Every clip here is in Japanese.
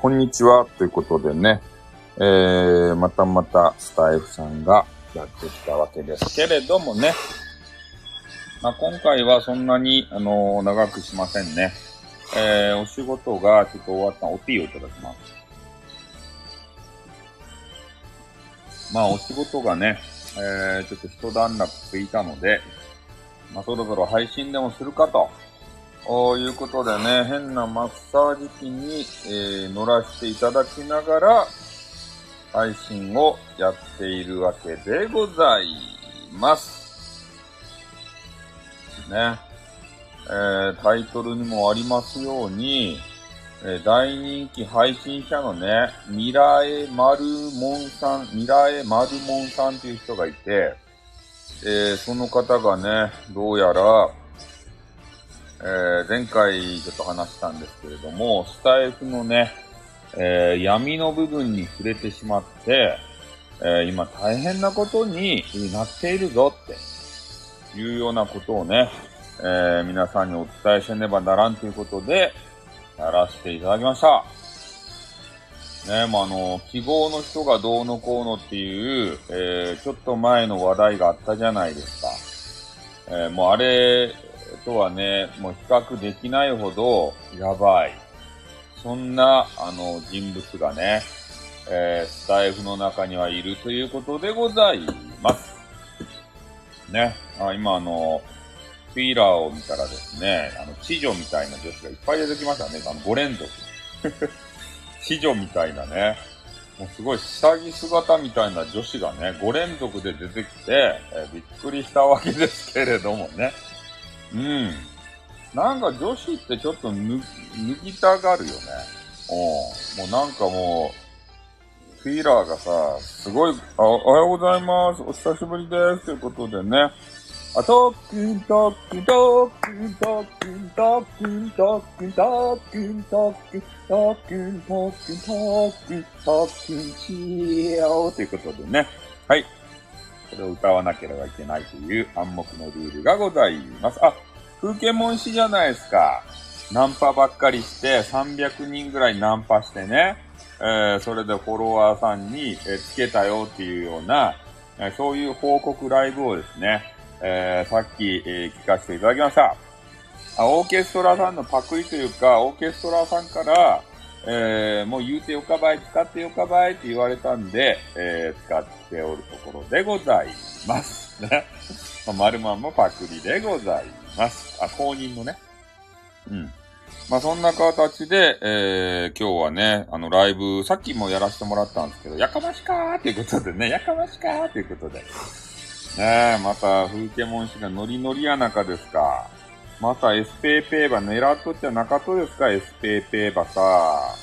こんにちは。ということでね、えー、またまたスタイフさんがやってきたわけですけれどもね、まあ、今回はそんなに、あのー、長くしませんね。えー、お仕事がちょっと終わったおティーをいただきます。まあ、お仕事がね、えー、ちょっと一段落ついたので、まあ、そろそろ配信でもするかと。いうことでね、変なマッサージ機に、えー、乗らせていただきながら、配信をやっているわけでございます。ね。えー、タイトルにもありますように、えー、大人気配信者のね、ミラエマルモンさん、ミラエマルモンさんっていう人がいて、えー、その方がね、どうやら、えー、前回ちょっと話したんですけれども、スタイフのね、えー、闇の部分に触れてしまって、えー、今大変なことになっているぞっていうようなことをね、え皆さんにお伝えせねばならんということで、やらせていただきました。ね、まあ、あの、記号の人がどうのこうのっていう、えー、ちょっと前の話題があったじゃないですか。えー、もうあれとはね、もう比較できないほどやばい。そんな、あの、人物がね、えー、スタイフの中にはいるということでございます。ね、あ今あの、フィーラーを見たらですね、あの、知女みたいな女子がいっぱい出てきましたね。あの、5連続。知女みたいなね。もうすごい下着姿みたいな女子がね、5連続で出てきて、えー、びっくりしたわけですけれどもね。うん。なんか女子ってちょっと脱ぎたがるよね。うん。もうなんかもう、フィーラーがさ、すごい、あ、おはようございます。お久しぶりです。ということでね。あ、とっくんとっくんとっくんとっくんとっくんとっくんとっくんとっくんとっくんとっくんとっくんとっくんしようということでね。はい。これを歌わなければいけないという暗黙のルールがございます。あ、風景文詩じゃないですか。ナンパばっかりして、300人ぐらいナンパしてね、えー、それでフォロワーさんに、え、つけたよっていうような、え、そういう報告ライブをですね、えー、さっき、えー、聞かせていただきました。あオーケストラさんのパクリというか、オーケストラさんから、えー、もう言うてよかばい、使ってよかばいって言われたんで、えー、使っておるところでございます。ね。まるまんもパクリでございます。あ、公認のね。うん。まあ、そんな形で、えー、今日はね、あの、ライブ、さっきもやらせてもらったんですけど、やかましかーっていうことでね、やかましかーっていうことで。ねえ、また、風景文字がノリノリや中ですか。また、エスペーペーバ狙っとっちゃなかったですか、エスペーペーバさ。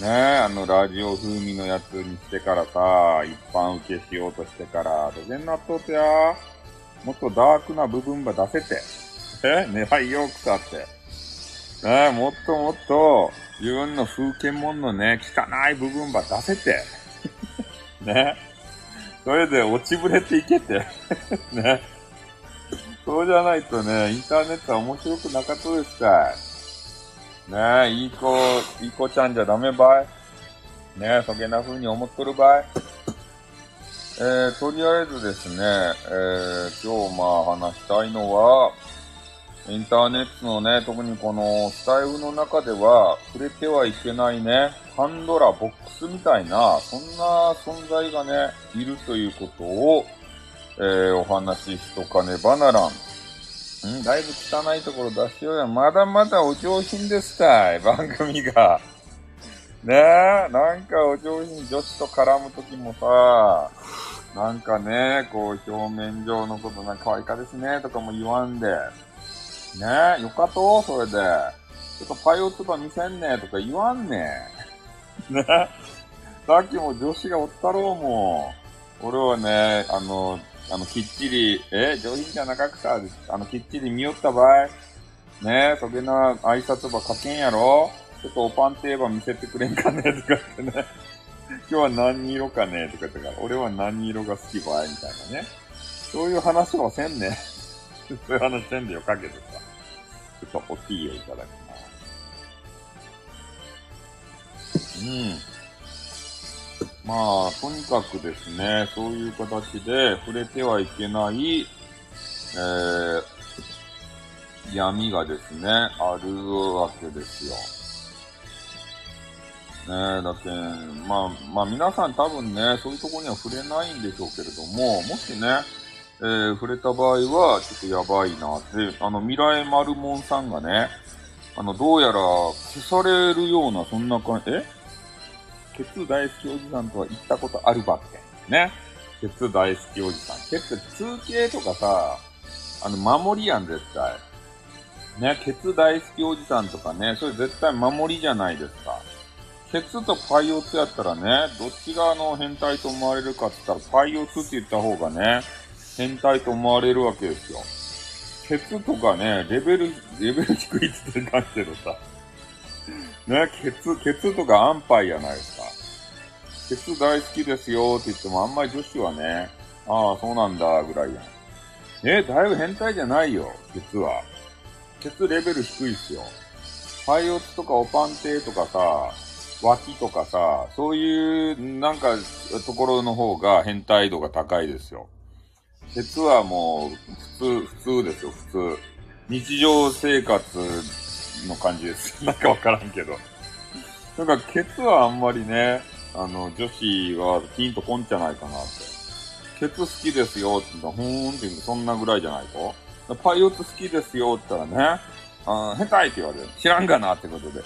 ねえ、あの、ラジオ風味のやつにしてからさ、一般受けしようとしてから、どげんなっとってやもっとダークな部分ば出せて。え？狙いよくさって。ねえ、もっともっと、自分の風景もんのね、汚い部分ば出せて。ねそれで落ちぶれていけて。ね。そうじゃないとね、インターネットは面白くなかったですか。ねえ、いい子、いい子ちゃんじゃダメばい。ねえ、そげな風に思っとるばい。えー、とりあえずですね、えー、今日まあ話したいのは、インターネットのね、特にこのスタイルの中では触れてはいけないね、パンドラボックスみたいな、そんな存在がね、いるということを、えー、お話ししとかねばならん。んだいぶ汚いところ出しようや。まだまだお上品ですたい、番組が。ねえ、なんかお上品女子と絡むときもさ、なんかね、こう表面上のことなんか可愛いかですね、とかも言わんで。ねえ、よかとそれで。ちょっとパイオツバ見せんねとか言わんね ねさっきも女子がおったろうもん。俺はね、あの、あの、きっちり、え、上品じゃなかくさ、あの、きっちり見よった場合、ねえそげな挨拶ば書けんやろちょっとおパンテーバ見せてくれんかねとかってね。今日は何色かねとか言ってから、俺は何色が好きばいみたいなね。そういう話はせんね。そういう話せんでよかけどさ。ちょっとおティーをいただきます。うん。まあ、とにかくですね、そういう形で触れてはいけない、えー、闇がですね、あるわけですよ。ねえ、だって、まあ、まあ皆さん多分ね、そういうとこには触れないんでしょうけれども、もしね、えー、触れた場合は、ちょっとやばいなって、あの、未来丸門さんがね、あの、どうやら消されるような、そんな感じ、えケツ大好きおじさんとは言ったことあるばって。ね。ケツ大好きおじさん。ケツ通形とかさ、あの、守りやん、絶対。ね、ケツ大好きおじさんとかね、それ絶対守りじゃないですか。ケツとパイオツやったらね、どっちがあの変態と思われるかって言ったら、パイオツって言った方がね、変態と思われるわけですよ。ケツとかね、レベル、レベル低いって言ってるけどさ。ね、ケツ、ケツとかアンパイやないですか。ケツ大好きですよって言ってもあんまり女子はね、ああ、そうなんだ、ぐらいやん。え、だいぶ変態じゃないよ、ケツは。ケツレベル低いっすよ。パイオツとかオパンテとかさ、脇とかさ、そういう、なんか、ところの方が変態度が高いですよ。ケツはもう、普通、普通ですよ、普通。日常生活の感じです。なんかわからんけど。なんか、ケツはあんまりね、あの、女子はピンとこんじゃないかなって。ケツ好きですよって言ったら、ふーんって言うそんなぐらいじゃないとパイオツ好きですよって言ったらね、あ変態って言われる。知らんがなってことで。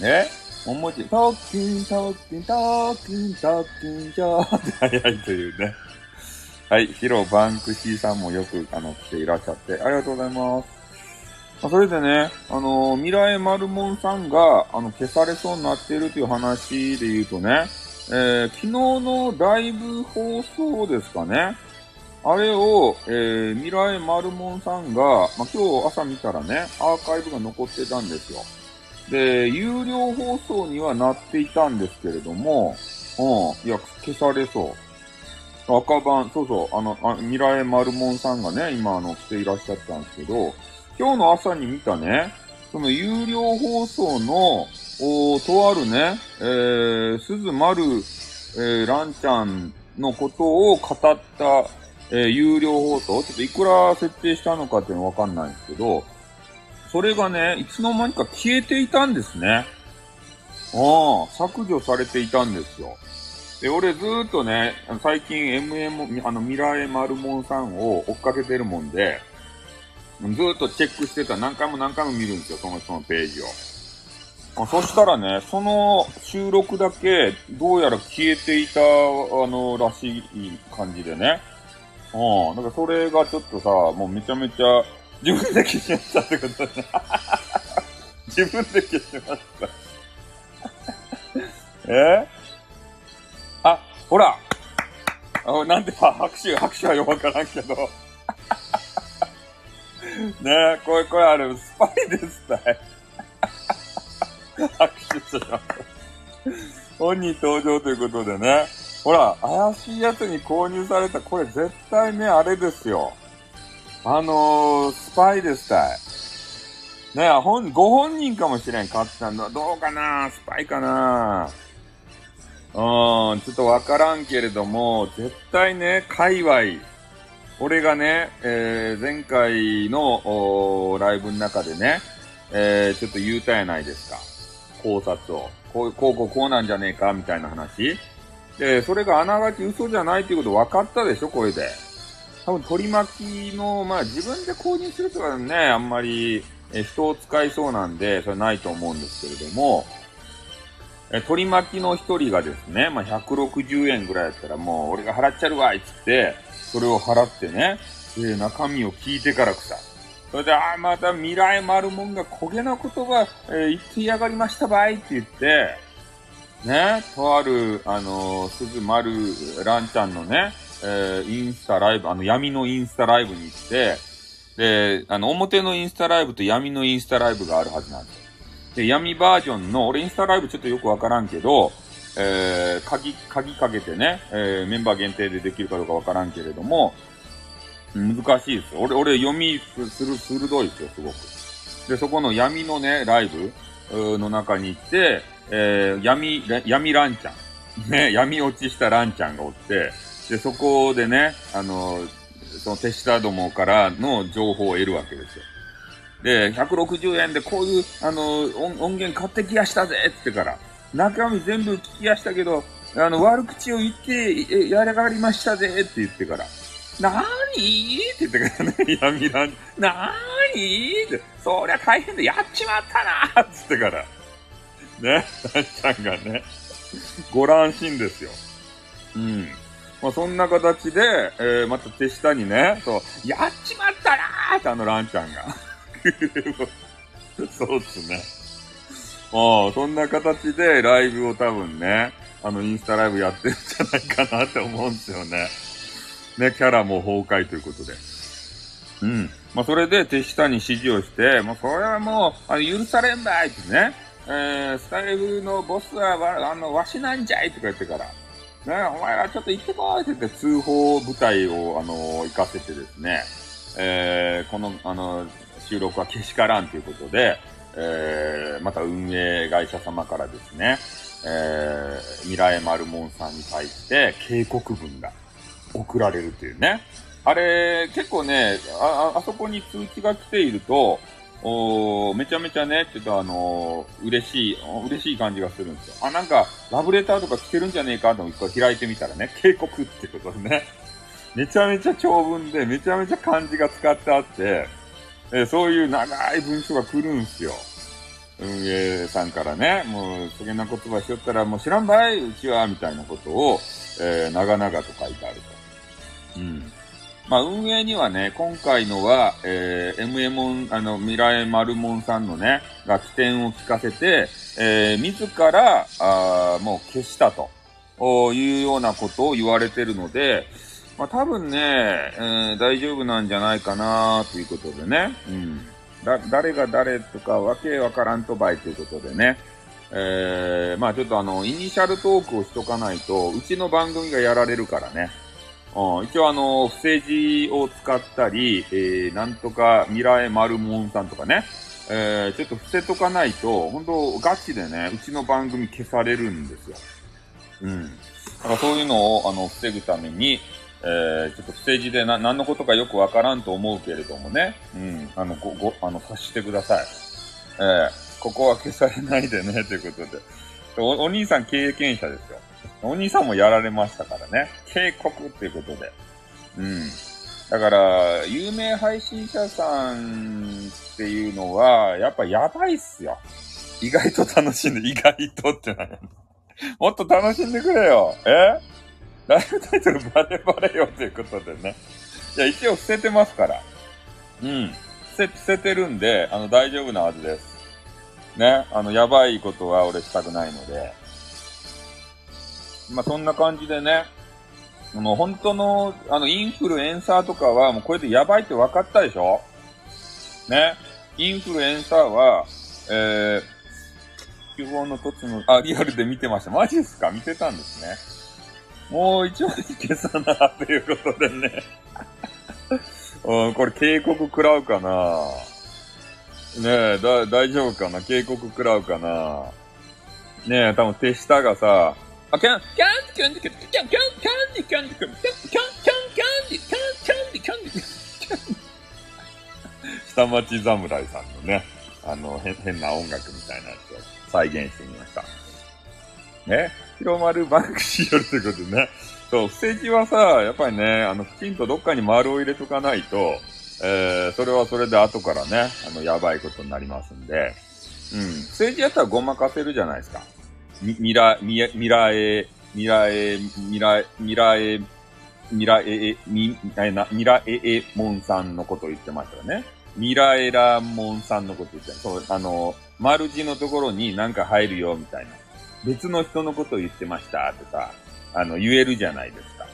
ね？もんもち、トッキン、トッキン、トッキン、トッキン、ジョーって早いというね。はい、ヒロバンクシーさんもよく、あの、来ていらっしゃって、ありがとうございます。まあ、それでね、あの未来マルモンさんが、あの、消されそうになっているという話で言うとね、えー、昨日のライブ放送ですかね。あれを、えー、未来マルモンさんが、まあ、今日朝見たらね、アーカイブが残ってたんですよ。で、有料放送にはなっていたんですけれども、うん、いや、消されそう。赤番、そうそう、あの、あ未来マルモンさんがね、今、あの、来ていらっしゃったんですけど、今日の朝に見たね、その有料放送の、おとあるね、えー、鈴丸、えー、ランちゃんのことを語った、えー、有料放送、ちょっといくら設定したのかっていうのわかんないんですけど、それがね、いつの間にか消えていたんですね。ああ、削除されていたんですよ。で、俺ずーっとね、最近 MM、あの、ミラーエマルモンさんを追っかけてるもんで、ずっとチェックしてた。何回も何回も見るんですよ、その人のページを。あそしたらね、その収録だけ、どうやら消えていた、あの、らしい感じでね。うん。だかそれがちょっとさ、もうめちゃめちゃ、自分で消しましたってことね。自分で消しました。え？あ、ほらあなんで、拍手、拍手はよくわからんけど。ねえ、これ、これあれ、スパイですたい。拍手しまった。本人登場ということでね。ほら、怪しいやつに購入された、これ絶対ね、あれですよ。あのー、スパイですたい。ねえ、本、ご本人かもしれん、買ったの。どうかな？スパイかな？うん、ちょっとわからんけれども、絶対ね、界隈、俺がね、えー、前回のライブの中でね、えー、ちょっと言うたやないですか。考察を。こう、こう、こう、こうなんじゃねえか、みたいな話。で、それがあながち嘘じゃないっていうこと分かったでしょ、これで。多分取り巻きの、まあ自分で購入するとかね、あんまり、え人を使いそうなんで、それないと思うんですけれども、え取り巻きの一人がですね、まあ160円ぐらいやったらもう俺が払っちゃるわいっつって、それを払ってね、え中身を聞いてからくさ。それで、ああ、また未来丸もんが焦げな言葉、えー、言ってやがりましたばいって言って、ね、とある、あのー、鈴丸ランちゃんのね、えー、インスタライブ、あの、闇のインスタライブに行って、で、あの、表のインスタライブと闇のインスタライブがあるはずなんです。で、闇バージョンの、俺インスタライブちょっとよくわからんけど、えー、鍵、鍵かけてね、えー、メンバー限定でできるかどうかわからんけれども、難しいですよ。俺、俺読みする、鋭いですよ、すごく。で、そこの闇のね、ライブの中に行って、えー、闇、闇ランちゃん。ね、闇落ちしたランちゃんがおって、で、そこでね、あの、その手下どもからの情報を得るわけですよ。で、160円でこういう、あの、音源買ってきやしたぜってから、中身全部聞きやしたけど、あの、悪口を言って、えやらがりましたぜって言ってから、なーにーって言ってからね、闇ラン、なーにーって、そりゃ大変だ、やっちまったなーって言ってから、ね、ランちゃんがね、ご乱心ですよ。うん。まあ、そんな形で、えー、また手下にね、そう、やっちまったなーってあのランちゃんが。そうっすね。ああ、そんな形でライブを多分ね、あの、インスタライブやってるんじゃないかなって思うんですよね。ね、キャラも崩壊ということで。うん。まあ、それで手下に指示をして、もうそれはもう、あの、許されんばいってね。えー、スタイルのボスはわ、あの、わしなんじゃいとか言ってから、ね、お前らちょっと行ってこいって言って通報部隊を、あの、行かせてですね、えー、この、あの、収録はけしからんということで、えー、また運営会社様からですね、えー、ミラエマルモンさんに対して警告文が送られるというね。あれ、結構ね、あ、あそこに通知が来ていると、おめちゃめちゃね、ちょっとあのー、嬉しい、嬉しい感じがするんですよ。あ、なんか、ラブレターとか来てるんじゃねえかと一回開いてみたらね、警告ってことでね、めちゃめちゃ長文で、めちゃめちゃ漢字が使ってあって、え、そういう長い文章が来るんすよ。運営さんからね、もう、そげな言葉しよったら、もう知らんばい、うちは、みたいなことを、えー、長々と書いてあると。うん。まあ、運営にはね、今回のは、えー、MM、あの、ミラエマルモンさんのね、が起点を聞かせて、えー、自ら、あもう消したと、いうようなことを言われてるので、まあ、多分ね、えー、大丈夫なんじゃないかなということでね。うん。だ、誰が誰とかわけわからんとばいということでね。えー、まあちょっとあの、イニシャルトークをしとかないと、うちの番組がやられるからね。うん、一応あの、不正字を使ったり、えー、なんとか、ミラエマルモンさんとかね。えー、ちょっと伏せとかないと、本当ガチでね、うちの番組消されるんですよ。うん。だからそういうのを、あの、防ぐために、えー、ちょっと不正字でな、何のことかよくわからんと思うけれどもね、うん、あの、ご、ご、あの、察してください。えー、ここは消されないでね、ということで。お、お兄さん経験者ですよ。お兄さんもやられましたからね。警告っていうことで。うん。だから、有名配信者さんっていうのは、やっぱやばいっすよ。意外と楽しんで、意外とってなる。もっと楽しんでくれよ。え？ライブタイトルバレバレよということでね。いや、一応伏せてますから。うん。伏せ、てるんで、あの、大丈夫なはずです。ね。あの、やばいことは俺したくないので。まあ、そんな感じでね。もう本当の、あの、インフルエンサーとかは、もうこれでやばいって分かったでしょ？ね。インフルエンサーは、えー、希望の突の、あ、リアルで見てました。マジですか？見てたんですね。もう一枚消さな、ということでね。うん、これ警告食らうかなねえ、だ、大丈夫かな？警告食らうかな？ねえ、多分手下がさ、あ、キャン、キャンキャンキャンキャンキャンキャンディキャンディキャンディキャンキャンキャンキャンディキャンキャンディキャンディキャンディ下町侍さんのね、あの、変、変な音楽みたいなやつを再現してみました。ね。広まるバンクシーよりということね。そう、布石はさ、やっぱりね、あの、きちんとどっかに丸を入れとかないと、えー、それはそれで後からね、あの、やばいことになりますんで、うん。政治やったらごまかせるじゃないですか。み、みら、み、みらえ、みらえ、みらえ、みらえ、ミラエエ、み、えな、ミラエエモンさんのことを言ってましたよね。ミラエラモンさんのこと言ってそう、あの、丸字のところになんか入るよ、みたいな。別の人のことを言ってましたとか、あの、言えるじゃないですか。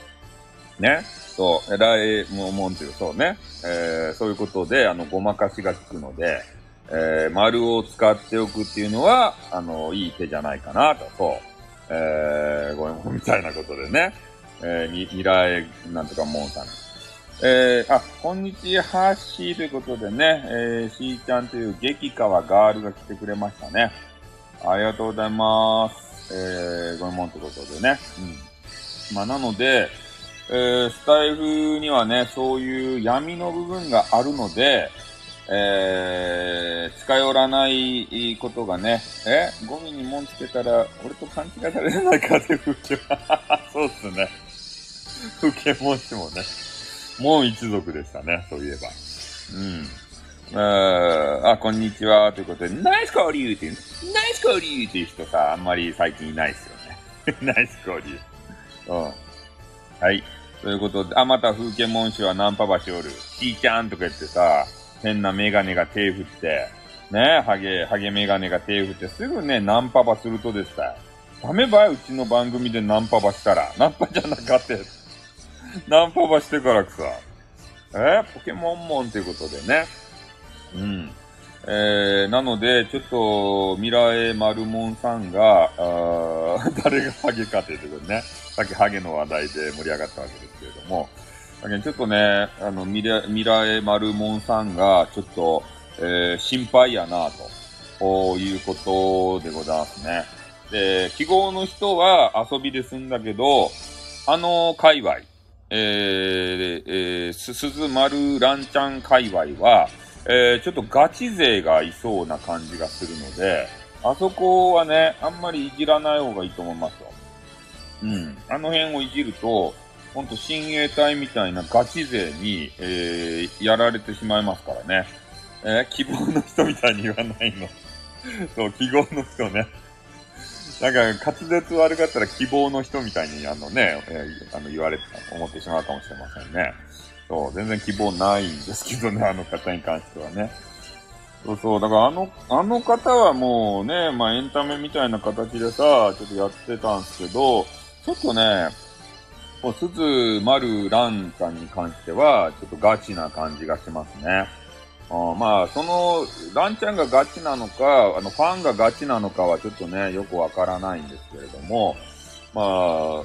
ね？そう、えらいもんっていう、そうね。えー、そういうことで、あの、ごまかしが効くので、えー、丸を使っておくっていうのは、あの、いい手じゃないかなと、そう。えー、ごめん、みたいなことでね。えー、み、未来、なんとかもんさん。えー、あ、こんにちは、ハッシーということでね、えー、しーちゃんという激川ガールが来てくれましたね。ありがとうございます。えー、ごめんもんってことでね。うん。まあ、なので、えー、スタイフにはね、そういう闇の部分があるので、えー、近寄らないことがね、えゴミに門つけたら、俺と勘違いされないかって風景は、そうっすね。風景門師もね、門一族でしたね、そういえば。うん。あ、こんにちは、ということで、ナイス交流っていう、ナイス交流っていう人さ、あんまり最近いないっすよね。ナイス交流。うん。はい。ということで、あ、また風景文書はナンパ橋おる。しーちゃんとか言ってさ、変なメガネが手振って、ね、ハゲ、ハゲメガネが手振って、すぐね、ナンパばするとでした。ダメばいうちの番組でナンパばしたら。ナンパじゃなかった ナンパばしてからくさ。えポケモンモンということでね。うん。えー、なので、ちょっと、ミラエマルモンさんが、あ 誰がハゲかということね、さっきハゲの話題で盛り上がったわけですけれども、ちょっとね、あの、ミラミラエマルモンさんが、ちょっと、えー、心配やな、ということでございますね。で、記号の人は遊びで済んだけど、あの界隈、えー、えー、すすずまるランちゃん界隈は、えー、ちょっとガチ勢がいそうな感じがするので、あそこはね、あんまりいじらない方がいいと思いますよ。うん。あの辺をいじると、ほんと親衛隊みたいなガチ勢に、えー、やられてしまいますからね。えー、希望の人みたいに言わないの。そう、希望の人ね。なんか、滑舌悪かったら希望の人みたいに、あのね、えー、あの、言われて、思ってしまうかもしれませんね。そう、全然希望ないんですけどね、あの方に関してはね。そうそう、だからあの、あの方はもうね、まあエンタメみたいな形でさ、ちょっとやってたんですけど、ちょっとね、もう、すず、まる、らんさんに関しては、ちょっとガチな感じがしますね。あまあ、その、ランちゃんがガチなのか、あの、ファンがガチなのかはちょっとね、よくわからないんですけれども、まあ、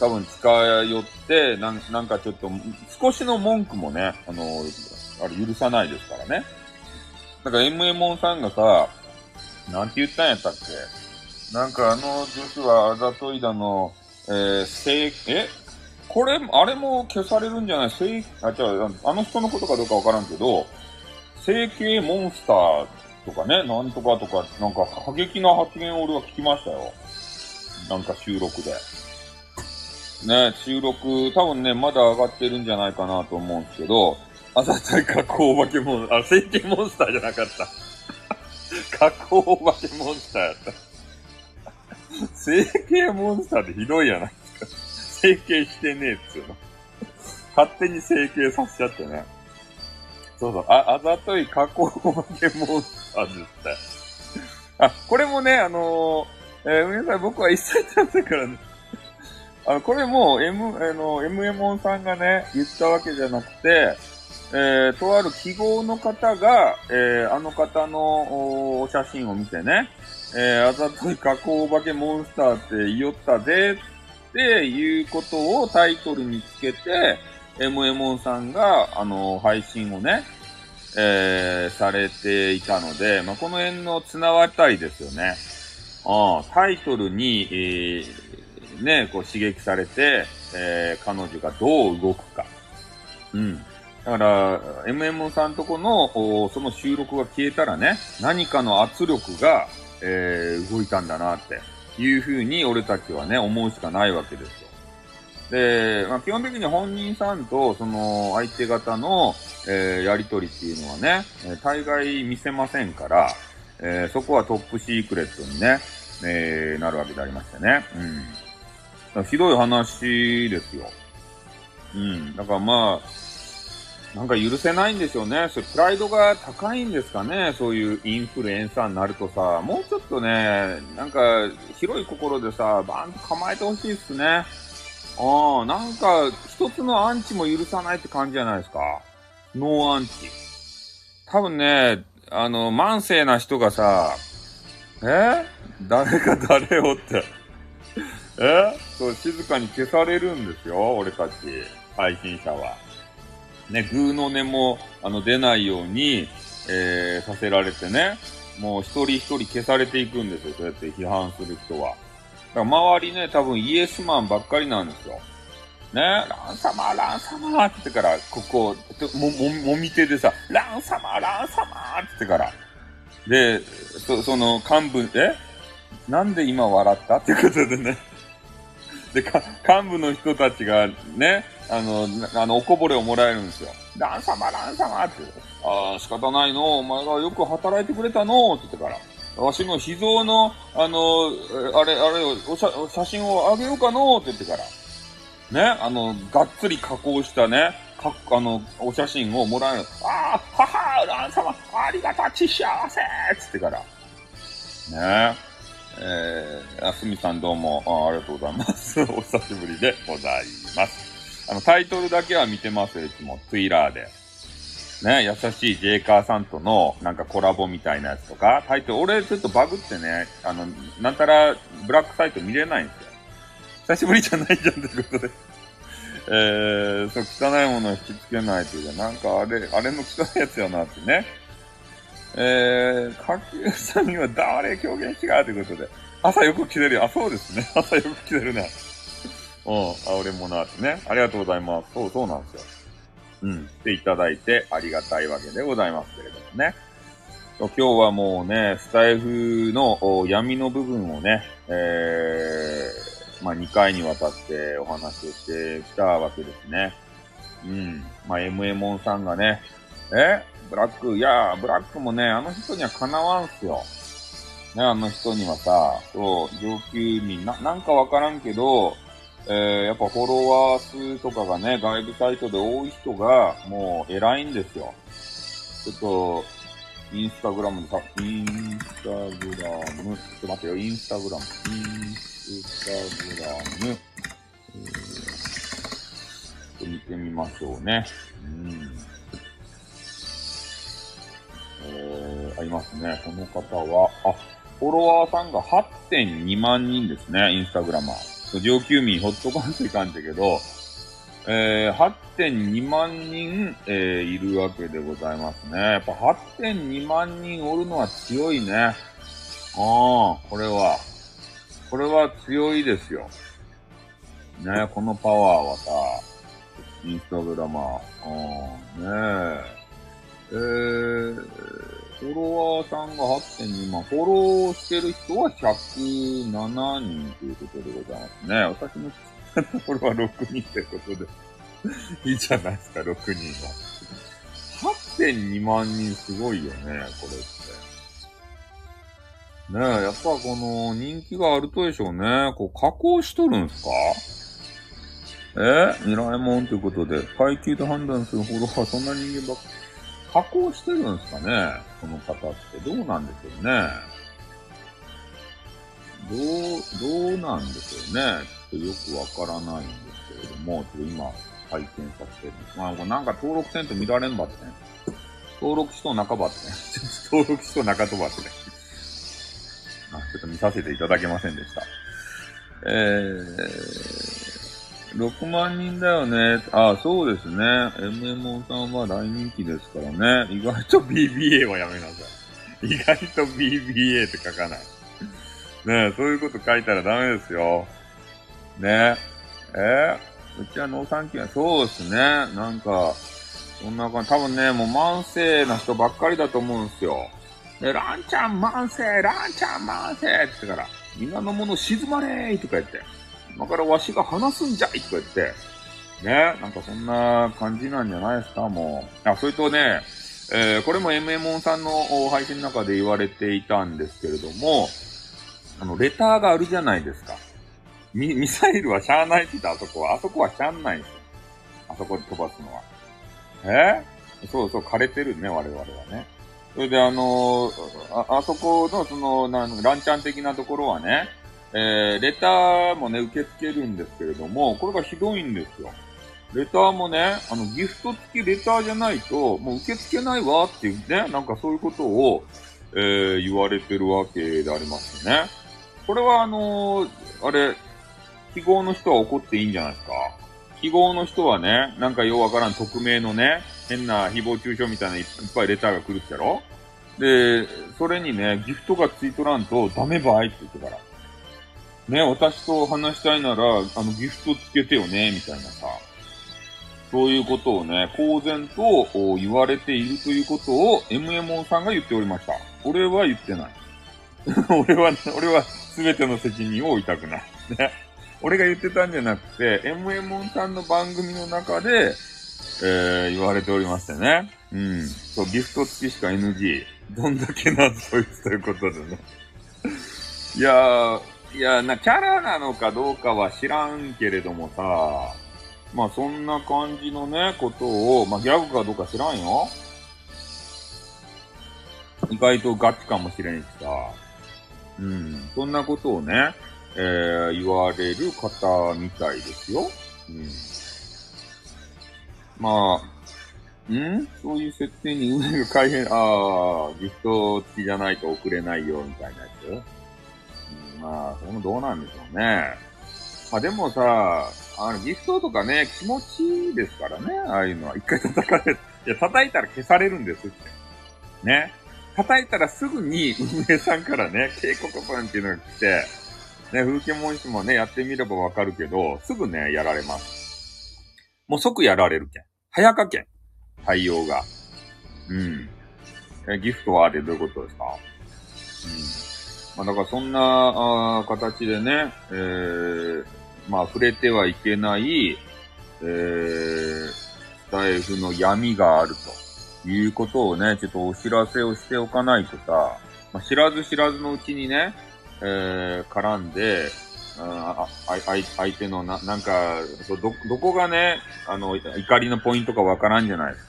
多分近寄って、なん、なんかちょっと、少しの文句もね、あの、あれ許さないですからね。だから MM さんがさ、なんて言ったんやったっけ？なんかあの女子はあざといだの、えー、せえ？これ、あれも消されるんじゃない？せあ、じゃあ、あの人のことかどうかわからんけど、整形モンスターとかね、なんとかとか、なんか過激な発言を俺は聞きましたよ。なんか収録で。ね、収録、多分ね、まだ上がってるんじゃないかなと思うんですけど、あざたい加工お化けモンスター、あ、整形モンスターじゃなかった。加工お化けモンスターやった。整形モンスターってひどいやないですか。整形してねえっつうの。勝手に整形させちゃってね。そうそう、あ、あざとい加工お化けモンスターですって。あ、これもね、あのー、えー、皆さん僕は一切ちゃったからね。あの、これも M、あの、MM さんがね、言ったわけじゃなくて、えー、とある記号の方が、えー、あの方のお写真を見てね、えー、あざとい加工お化けモンスターって言いよったぜっていうことをタイトルにつけて、MM さんが、あの、配信をね、えー、されていたので、まあ、この辺の綱渡りですよね。あタイトルに、えー、ね、こう刺激されて、えー、彼女がどう動くか。うん。だから、MM さんとこの、その収録が消えたらね、何かの圧力が、えー、動いたんだなっていうふうに俺たちはね、思うしかないわけですよ。で、まあ、基本的に本人さんとその相手方の、えー、やりとりっていうのはね、大概見せませんから、えー、そこはトップシークレットにね、え、なるわけでありましてね。うん。ひどい話ですよ。うん。だからまあ、なんか許せないんでしょうね。それプライドが高いんですかね。そういうインフルエンサーになるとさ、もうちょっとね、なんか広い心でさ、バーンと構えてほしいっすね。ああ、なんか一つのアンチも許さないって感じじゃないですか。ノーアンチ。多分ね、あの、慢性な人がさ、え？誰が誰を？って。え？そう、静かに消されるんですよ、俺たち、配信者は。ね、グーの音も、あの、出ないように、えー、させられてね。もう一人一人消されていくんですよ。そうやって批判する人は。だから周りね、多分イエスマンばっかりなんですよ。ね、ランサマー、ランサマーって言ってから、ここ、も、も、もみ手でさ、ランサマー、ランサマーって言ってから。で、そ、その幹部、え？なんで今笑った？っていうことでね。で、か、幹部の人たちがね、あの、あの、おこぼれをもらえるんですよ。ラン様、ラン様って。ああ、仕方ないの。お前がよく働いてくれたの。って言ってから。わしの秘蔵の、あの、あれ、あれを、お写写真をあげようかのって言ってから。ね、あの、がっつり加工したね、か、あの、お写真をもらえる。ああ、はは、ラン様、ありがたち幸せっつってから。ねえー、あすみさんどうもあ、ありがとうございます。お久しぶりでございます。あの、タイトルだけは見てますよ、いつも。ツイラーで。ね、優しいジェイカーさんとのなんかコラボみたいなやつとか、タイトル、俺ちょっとバグってね、あの、なんたらブラックサイト見れないんですよ。久しぶりじゃないじゃんということで。えー、そう、汚いものを引きつけないというか、なんかあれ、あれの汚いやつやなってね。えー、下級さんには誰狂言違うということで。朝よく来てるよ。あ、そうですね。朝よく来てるね。うん、あ、俺もなってね。ありがとうございます。そう、そうなんですよ。うん、していただいてありがたいわけでございますけれどもね。今日はもうね、スタイフの闇の部分をね、えー、まあ2回にわたってお話をしてきたわけですね。うん。まあ MA さんがね、え？ブラック、いや、ブラックもね、あの人にはかなわんすよ。ね、あの人にはさ、そう、上級民、な、なんかわからんけど、えー、やっぱフォロワー数とかがね、外部サイトで多い人が、もう偉いんですよ。ちょっと、インスタグラムさ、インスタグラム、ちょっと待ってよ、インスタグラム、インスタグラム、えー、見てみましょうね。うんえー、ありますね。この方は、あ、フォロワーさんが8.2万人ですね、インスタグラマー。上級民ほっとかんといかんじゃけど、えー、8.2万人、えー、いるわけでございますね。やっぱ8.2万人おるのは強いね。ああ、これは。これは強いですよ。ねこのパワーはさ、インスタグラマー。あねえ。えー、フォロワーさんが8.2万、フォローしてる人は107人ということでございますね。私のフォロワー6人ってことでいいじゃないですか、6人は。8.2万人すごいよね、これって。ねえ、やっぱこの人気があるとでしょうね。こう加工しとるんすか？えミライモンということで、階級で判断するフォロワーそんな人間ばっか加工してるんですかねこの方ってどうなんでしょうねどう、どうなんでしょうねちょっとよくわからないんですけれども、ちょっと今、拝見させてる。まあ、なんか登録せんと見られんばってね。登録しと半ばってね。登録しと中飛ばってね。あ、ちょっと見させていただけませんでした。えー、6万人だよね。あ、そうですね。MMO さんは大人気ですからね。意外と BBA はやめなさい。意外と BBA って書かない。ねえそういうこと書いたらダメですよ。ねええうちは農産機はそうですね。なんか、そんな感じ。多分ね、もう慢性な人ばっかりだと思うんですよ。で、ランちゃん慢性、ランちゃん慢性って言ってから、皆の者静まれーとか言って。今からわしが話すんじゃいとか言って、ね、なんかそんな感じなんじゃないですか、もう。あ、それとね、えー、これも MMO さんの配信の中で言われていたんですけれども、あの、レターがあるじゃないですか。ミ、ミサイルはしゃあないって言ったあそこは。あそこはしゃあないんですよ。あそこで飛ばすのは。え？そうそう、枯れてるね、我々はね。それであのー、あ、あそこの、その、なん、ランチャン的なところはね、えー、レターもね、受け付けるんですけれども、これがひどいんですよ。レターもね、あの、ギフト付きレターじゃないと、もう受け付けないわっていうね、なんかそういうことを、えー、言われてるわけでありますね。これはあのー、あれ、記号の人は怒っていいんじゃないですか？記号の人はね、なんかようわからん匿名のね、変な誹謗中傷みたいないっぱいレターが来るっちゃろ？で、それにね、ギフトがついとらんとダメばいって言ってから。ね、私と話したいなら、あの、ギフトつけてよね、みたいなさ。そういうことをね、公然と言われているということを MMO さんが言っておりました。俺は言ってない。俺は、ね俺は全ての責任を負いたくない。ね。俺が言ってたんじゃなくて、MMO さんの番組の中で、えー、言われておりましてね。うん。そう、ギフト付きしか NG。どんだけなそいつということでね。いやー、いや、な、キャラなのかどうかは知らんけれどもさ、まあそんな感じのね、ことを、まあギャグかどうか知らんよ。意外とガチかもしれんしさ。うん。そんなことをね、えー、言われる方みたいですよ。うん。まあ、ん？そういう設定に運営が改変、ああ、ギフト付きじゃないと送れないよ、みたいなやつ？まあ、それもどうなんでしょうね。まあでもさ、あの、ギフトとかね、気持ちいいですからね、ああいうのは。一回叩かれ、いや、叩いたら消されるんですって。ね。叩いたらすぐに運営さんからね、警告文っていうのが来て、ね、風景文字もね、やってみればわかるけど、すぐね、やられます。もう即やられるけん。早かけん。対応が。うん。え、ギフトはあれどういうことですか？うん。まあだからそんな、形でね、えー、まあ触れてはいけない、えー、スタイフの闇があるということをね、ちょっとお知らせをしておかないとさ、まあ、知らず知らずのうちにね、えー、絡んで、ああ相手のな、なんか、ど、どこがね、あの、怒りのポイントかわからんじゃないです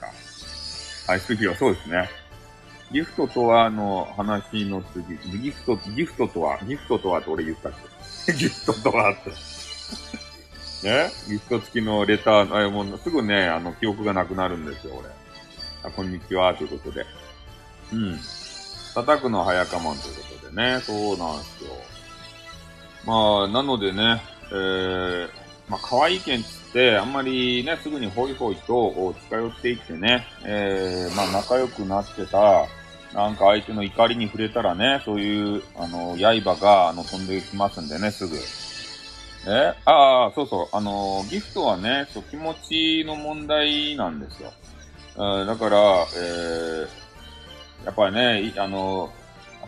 か。はい、次はそうですね。ギフトとは、の、話の次、ギフト、ギフトとは、ギフトとはって俺言ったっけ？ギフトとはって。ね？ギフト付きのレター、あもうすぐね、あの、記憶がなくなるんですよ、俺。あ、こんにちは、ということで。うん。叩くの早かもんということでね、そうなんですよ。まあ、なのでね、えー、まあ、可愛い犬つって、あんまりね、すぐにホイホイと近寄っていってね、えー、まあ、仲良くなってさ、なんか相手の怒りに触れたらね、そういう、あの、刃が、あの、飛んできますんでね、すぐ。え？ああ、そうそう。あの、ギフトはね、そう、気持ちの問題なんですよ。うんだから、えー、やっぱりね、あの、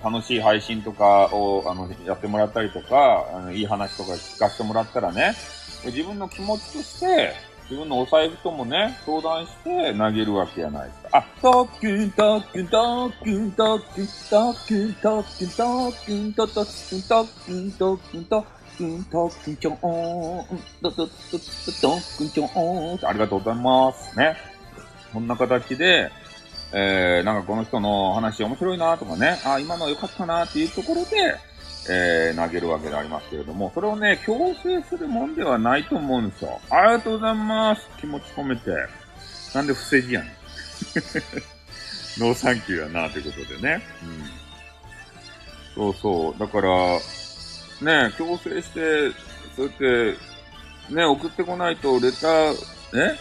楽しい配信とかを、あの、やってもらったりとか、あのいい話とか聞かせてもらったらね、自分の気持ちとして、自分のお財布ともね、相談して投げるわけじゃないですか。あ、トッキン、トッキン、トッキン、トッキン、トッキン、トッキン、トッキン、トッキン、トッキン、トッキン、トッキン、トッキン、トッキン、ちょーん、トッキン、トッキン、ちょーん、ありがとうございます。ね。こんな形で、えー、なんかこの人の話面白いなとかね、あ、今の良かったなっていうところで、えー、投げるわけでありますけれども、それをね、強制するもんではないと思うんですよ。ありがとうございます。気持ち込めて。なんで不正字やねん。ノーサンキューやな、ということでね。うん。そうそう。だから、ね、強制して、そうやって、ね、送ってこないとレター、え？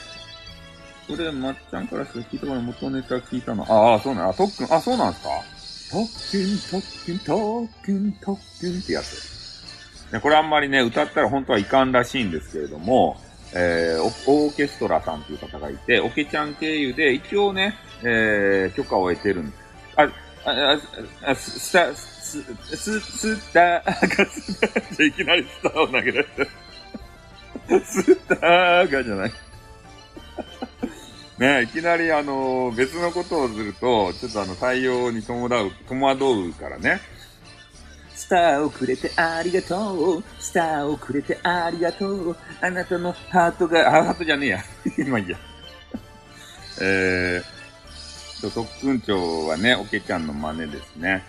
それ、まっちゃんからしか聞いたの元ネタ聞いたの。ああ、そうなん、あ、特訓、あ、そうなんですか？特訓、特訓、特訓、特訓ってやつ。ね、これあんまりね、歌ったら本当はいかんらしいんですけれども、えー、オーケストラさんという方がいて、オケちゃん経由で一応ね、えー、許可を得てるんです。あ、あ、あ、スタ、ス、ス、スターが、スター、いきなりスターを投げられた。スターがじゃない。ねいきなりあの、別のことをすると、ちょっとあの、対応に戸惑う、戸惑うからね。スターをくれてありがとう。スターをくれてありがとう。あなたのハートが、あ、ハートじゃねえや。今いいや。えー、特訓長はね、おけちゃんの真似ですね。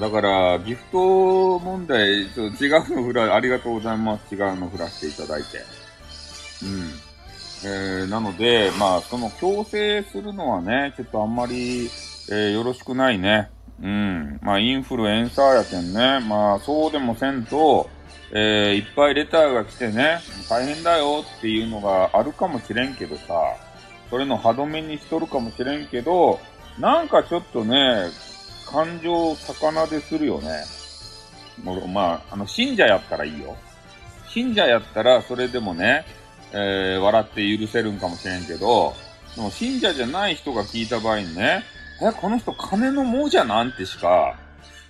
だから、ギフト問題、ちょっと違うの振ら、ありがとうございます。違うの振らせていただいて。うん。えー、なので、まあ、その強制するのはね、ちょっとあんまり、えー、よろしくないね。うん。まあ、インフルエンサーやけんね。まあ、そうでもせんと、えー、いっぱいレターが来てね、大変だよっていうのがあるかもしれんけどさ、それの歯止めにしとるかもしれんけど、なんかちょっとね、感情を魚でするよね。もうまあ、あの、信者やったらいいよ。信者やったら、それでもね、えー、笑って許せるんかもしれんけど、でも信者じゃない人が聞いた場合にね、え、この人金の亡者なんてしか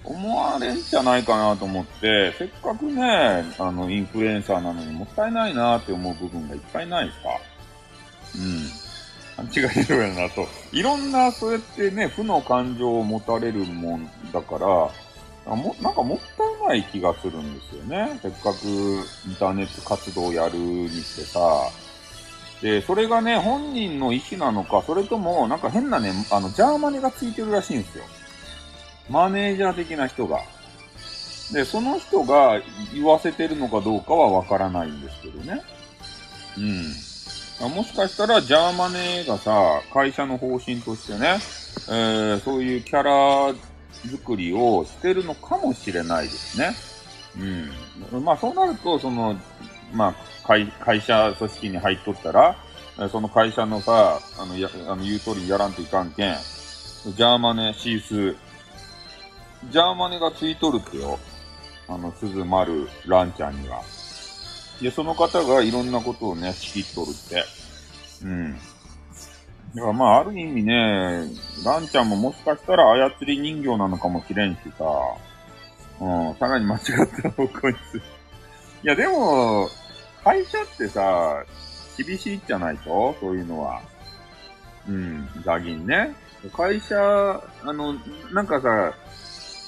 思われんじゃないかなと思って、せっかくね、あの、インフルエンサーなのにもったいないなって思う部分がいっぱいないですか？うん。勘違いするやなと。いろんな、そうやってね、負の感情を持たれるもんだから、も、なんかもったいない気がするんですよね。せっかくインターネット活動をやるにしてさ。で、それがね、本人の意思なのか、それとも、なんか変なね、あの、ジャーマネがついてるらしいんですよ。マネージャー的な人が。で、その人が言わせてるのかどうかはわからないんですけどね。うん。もしかしたら、ジャーマネーがさ、会社の方針としてね、えー、そういうキャラ作りをしてるのかもしれないですね。うん。まあそうなると、その、まあ会、会社組織に入っとったら、その会社のさ、あの、や、あの、言う通りやらんといかんけん、ジャーマネ、シース、ジャーマネがついとるってよ。あの、鈴丸、ランちゃんには。で、その方がいろんなことをね、仕切っとるって。うん。だからまあ、ある意味ね、ランちゃんももしかしたら操り人形なのかもしれんしさ、うん、さらに間違った方向にする。いや、でも、会社ってさ、厳しいじゃないとそういうのは。うん、ザギンね。会社、あの、なんかさ、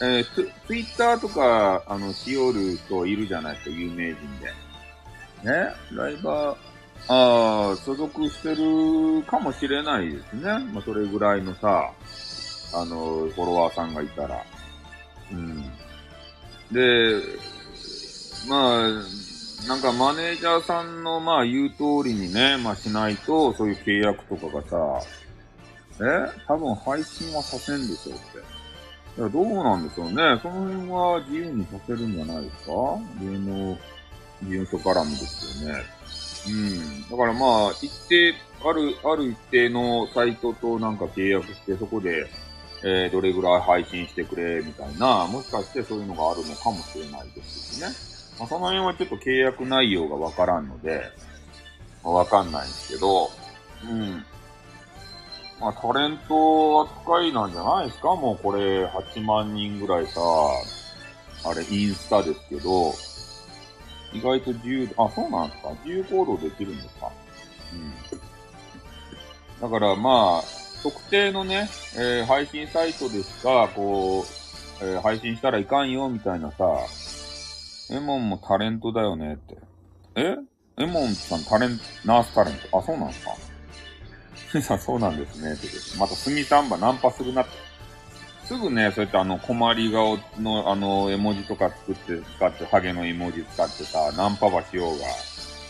えー、ツツイッターとか、あの、しおる人いるじゃないですか、有名人で。ねライバー、ああ、所属してるかもしれないですね。まあ、それぐらいのさ、あの、フォロワーさんがいたら。うん。で、まあ、なんかマネージャーさんのまあ言う通りにね、まあしないと、そういう契約とかがさ、え？多分配信はさせんでしょうって。いや、どうなんでしょうね。その辺は自由にさせるんじゃないですか？芸能事務所絡みですよね。うん。だからまあ、一定、ある、ある一定のサイトとなんか契約して、そこで、えー、どれぐらい配信してくれ、みたいな、もしかしてそういうのがあるのかもしれないですしね。まあ、その辺はちょっと契約内容がわからんので、まあ、わかんないんですけど、うん。まあ、タレント扱いなんじゃないですか？もうこれ、8万人ぐらいさ、あれ、インスタですけど、意外と自由、あ、そうなんですか？自由行動できるんですか？うん。だからまあ、特定のね、えー、配信サイトでしか、こう、えー、配信したらいかんよ、みたいなさ、エモンもタレントだよねって。え？エモンさんタレント、ナースタレント。あ、そうなんですか？スミさんそうなんですね。ってまたスミさんばナンパするなって。すぐね、そうやってあの、困り顔のあの、絵文字とか作って、使って、ハゲの絵文字使ってさ、ナンパばしようが。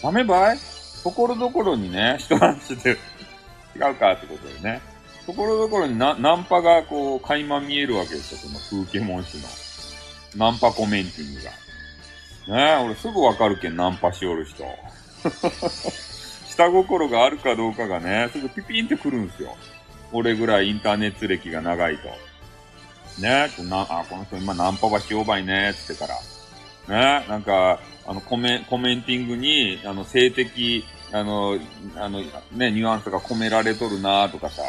ダメばい？ところどころにね、人なんて違うかってことでね。ところどころにナンパがこう、垣間見えるわけですよ、その風景文字の。ナンパコメンティングが。ねえ、俺すぐわかるけん、ナンパしおる人。下心があるかどうかがね、すぐピピンってくるんですよ。俺ぐらいインターネット歴が長いと。ね、な、あ、この人今ナンパはしようばいね、つってから。ね、なんか、あの、コメ、コメンティングに、あの、性的、あの、あの、ね、ニュアンスが込められとるなとかさ、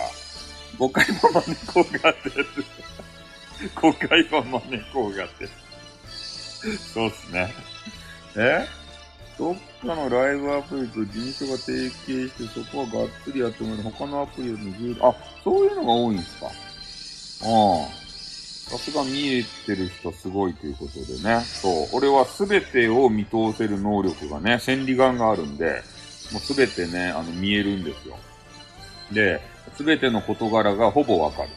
誤解も招こうがって。誤解も招こうがって。そうっすね。え？どっかのライブアプリと事務所が提携して、そこはがっつりやってもらう他のアプリよりも重要。あ、そういうのが多いんですかああ。さすが見えてる人すごいということでね。そう。俺は全てを見通せる能力がね、千里眼があるんで、もう全てね、あの、見えるんですよ。で、全ての事柄がほぼわかる。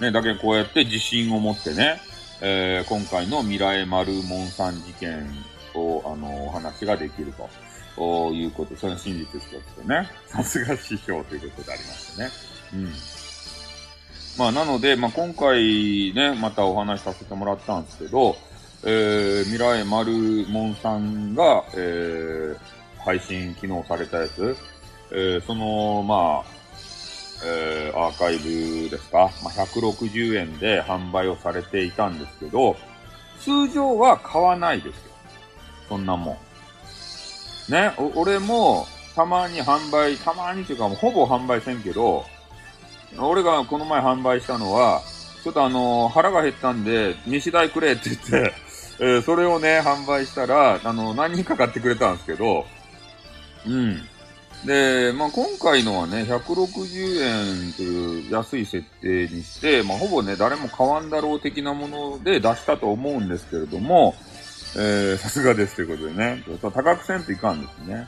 ね、だけどこうやって自信を持ってね、えー、今回の未来丸門さん事件を、あの、お話ができるということ、その真実一つとね、さすが師匠ということでありましてね。うん。まあ、なので、まあ、今回ね、またお話しさせてもらったんですけど、えー、未来丸門さんが、えー、配信機能されたやつ、えー、その、まあ、えー、アーカイブですか、まあ、160円で販売をされていたんですけど、通常は買わないですよ。そんなもん。ね、俺も、たまに販売、たまにというかほぼ販売せんけど、俺がこの前販売したのは、ちょっとあのー、腹が減ったんで、飯代くれって言って、え ー、それをね、販売したら、あの、何人か買ってくれたんですけど、うん。で、まあ、今回のはね、160円という安い設定にして、まあ、ほぼね、誰も買わんだろう的なもので出したと思うんですけれども、えー、さすがですということでね、高くせんといかんですね。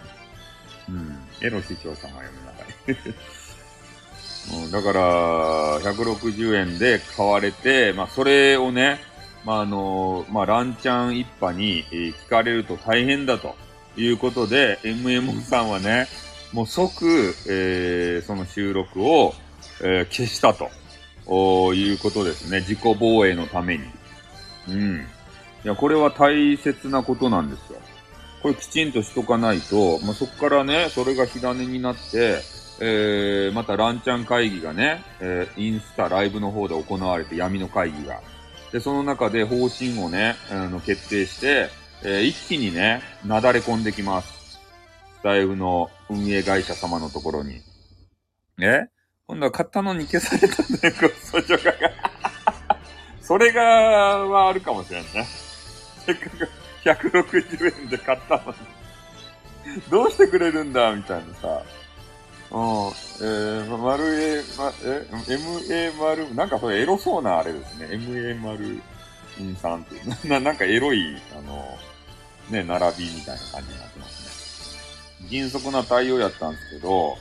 うん。エロ市長様読みなさい。うん、だから、160円で買われて、まあ、それをね、まあ、あの、まあ、ランチャン一派に、聞かれると大変だということで、MMO さんはね、もう即、えー、その収録を、えー、消したということですね。自己防衛のために。うん。いや、これは大切なことなんですよ。これきちんとしとかないと、まあ、そこからね、それが火種になって、えー、またランチャン会議がね、えー、インスタライブの方で行われて闇の会議が。で、その中で方針をね、あの、決定して、えー、一気にね、なだれ込んできます。スタイフの運営会社様のところに。え今度は買ったのに消されたんだよ、ご訴状が。それが、はあるかもしれんね。せっかく160円で買ったのに。どうしてくれるんだみたいなさ。うん。えー、丸 A、ま、え、MA 丸、なんかそれエロそうなあれですね。MA 丸イさんっていう。な、なんかエロい、あの、ね、並びみたいな感じになってますね。迅速な対応やったんですけど、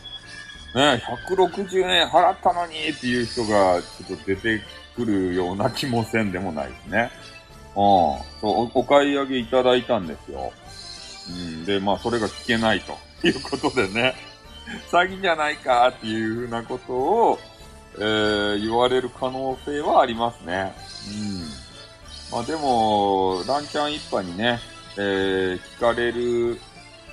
ね、160円払ったのにっていう人がちょっと出てくるような気もせんでもないですね。うん。そう、お買い上げいただいたんですよ。うん。で、まあ、それが聞けないということでね、詐欺じゃないかっていうふうなことを、えー、言われる可能性はありますね。うん。まあ、でも、ランチャン一派にね、えー、聞かれる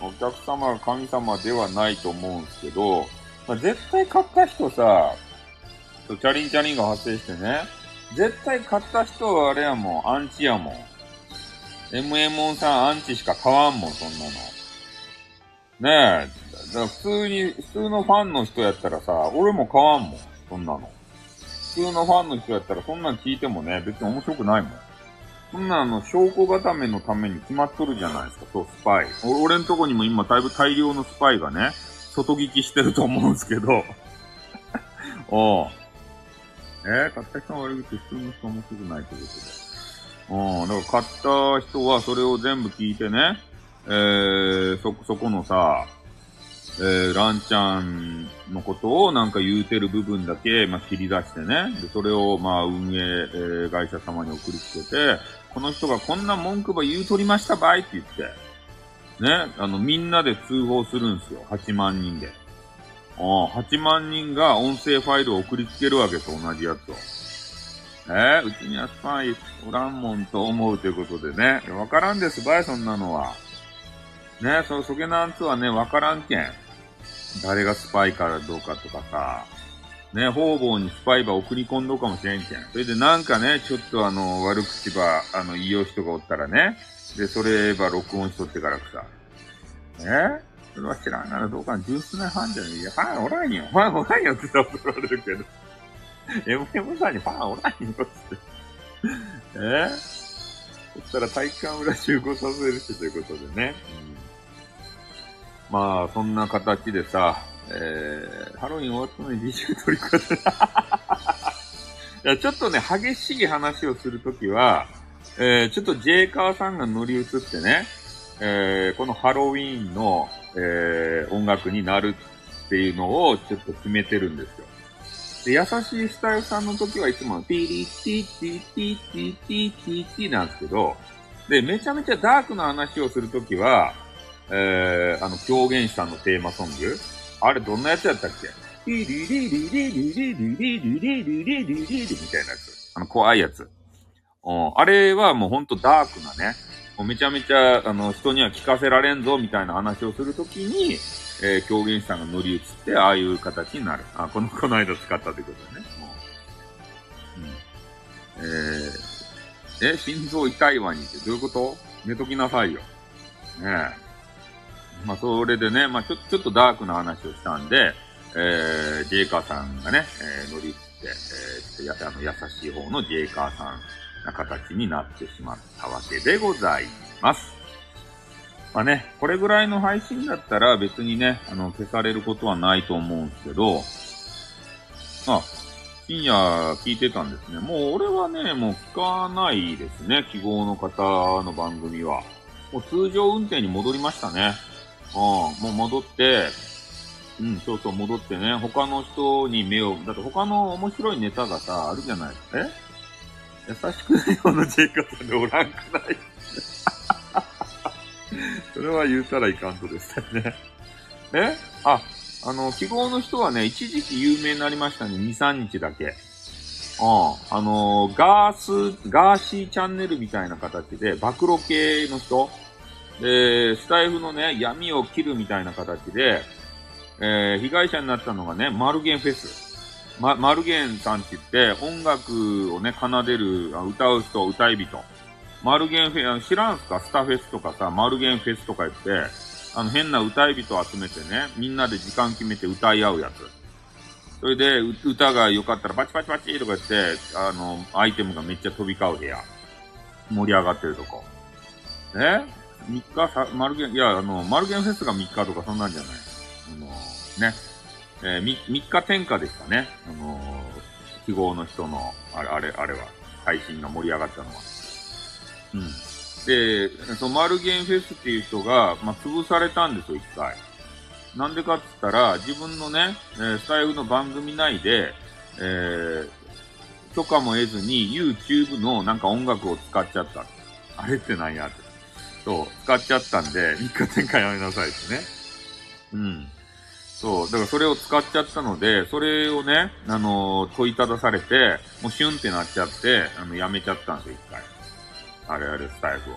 お客様が神様ではないと思うんですけど、まあ、絶対買った人さ、チャリンチャリンが発生してね、絶対買った人はあれやもん、アンチやもん。MM さんアンチしか買わんもん、そんなの。ねえ。だから普通に、普通のファンの人やったらさ、俺も買わんもん、そんなの。普通のファンの人やったらそんなん聞いてもね、別に面白くないもん。そんなの、証拠固めのために決まっとるじゃないですか、そう、スパイ。俺んとこにも今だいぶ大量のスパイがね、外聞きしてると思うんですけど、おうえー、買った人が悪口、普通の人面白くないということで。うん、だから買った人はそれを全部聞いてね、えー、そ、そこのさ、えー、ランちゃんのことをなんか言うてる部分だけ、まあ、切り出してね。で、それを、まあ、運営、えー、会社様に送りつけて、この人がこんな文句ば言うとりましたばいって言って、ね、あの、みんなで通報するんですよ。8万人で。8万人が音声ファイルを送りつけるわけと同じやつを。えー、うちにはスパイおらんもんと思うということでね。わからんですばい、そんなのは。ね、その、そげなんつはね、わからんけん。誰がスパイからどうかとかさ。ね、方々にスパイば送り込んどかもしれんけん。それでなんかね、ちょっとあの、悪口ば、あの、言いよう人がおったらね。で、それば録音しとってからくさ。ね？それは知らんならどうかな。十数年半じゃねえ。いや、ファンおらんよ。ファンおらんよって言ったら怒られるけど。MM さんにファンおらんよって。えそしたら体育館裏集合させるしということでね。うん、まあ、そんな形でさ、えー、ハロウィン終わったのに DJ 取り込んでいや、ちょっとね、激しい話をするときは、えー、ちょっとジェイカーさんが乗り移ってね、えー、このハロウィンの、えー、音楽になるっていうのをちょっと決めてるんですよ。で、優しいスタイルさんの時はいつも、ティリティティティティティティティなんですけど、で、めちゃめちゃダークな話をするときは、えー、あの、狂言師さんのテーマソングあれどんなやつやったっけ？リリリリリリリリリリリリリリリリみたいなやつ。あの、怖いやつ。うん。あれはもうほんとダークなね、もうめちゃめちゃ、あの、人には聞かせられんぞ、みたいな話をするときに、えー、狂言師さんが乗り移って、ああいう形になる。あ、この、この間使ったということでね。うん。えー、え、心臓痛いわにってどういうこと寝ときなさいよ。ねえ。まあ、それでね、まあ、ちょ、ちょっとダークな話をしたんで、えー、ジェイカーさんがね、えー、乗り移って、えー、や、あの、優しい方のジェイカーさんな形になってしまったわけでございます。まあね、これぐらいの配信だったら別にね、あの、消されることはないと思うんですけど、あ、深夜聞いてたんですね。もう俺はね、もう聞かないですね、記号の方の番組は。もう通常運転に戻りましたね。うん、もう戻って、うん、そうそう、戻ってね、他の人に目を、だって他の面白いネタがさ、あるじゃないえ？優しくないようなジェイカさんでおらんくない？それは言うたらいかんとですよね。え？あ、あの、記号の人はね、一時期有名になりましたね。2、3日だけ。うん。あの、ガース、ガーシーチャンネルみたいな形で、暴露系の人、で、スタイフのね、闇を切るみたいな形で、えー、被害者になったのがね、マルゲンフェス。ま、マルゲンさんって言って、音楽をね、奏でる、歌う人、歌い人。マルゲンフェス、知らんすか？スタフェスとかさ、マルゲンフェスとか言って、あの、変な歌い人を集めてね、みんなで時間決めて歌い合うやつ。それで、歌が良かったらパチパチパチとか言って、あの、アイテムがめっちゃ飛び交う部屋。盛り上がってるとこ。え3日さ、マルゲン、いや、あの、マルゲンフェスが3日とかそんなんじゃない。あの、ね。えー、3, 日天下でしたね。あのー、記号の人の、あれ、あれ、あれは、配信が盛り上がったのは。うん。で、そのマルゲンフェスっていう人が、まあ、潰されたんですよ、一回。なんでかって言ったら、自分のね、えー、スタイフの番組内で、えー、許可も得ずに YouTube のなんか音楽を使っちゃった。あれって何やって。そう、使っちゃったんで、3日転換やめなさいですね。うん。そう、だからそれを使っちゃったので、それをね、あのー、問いただされて、もうシュンってなっちゃって、あの、やめちゃったんですよ、一回。あれあれ、スタイフを。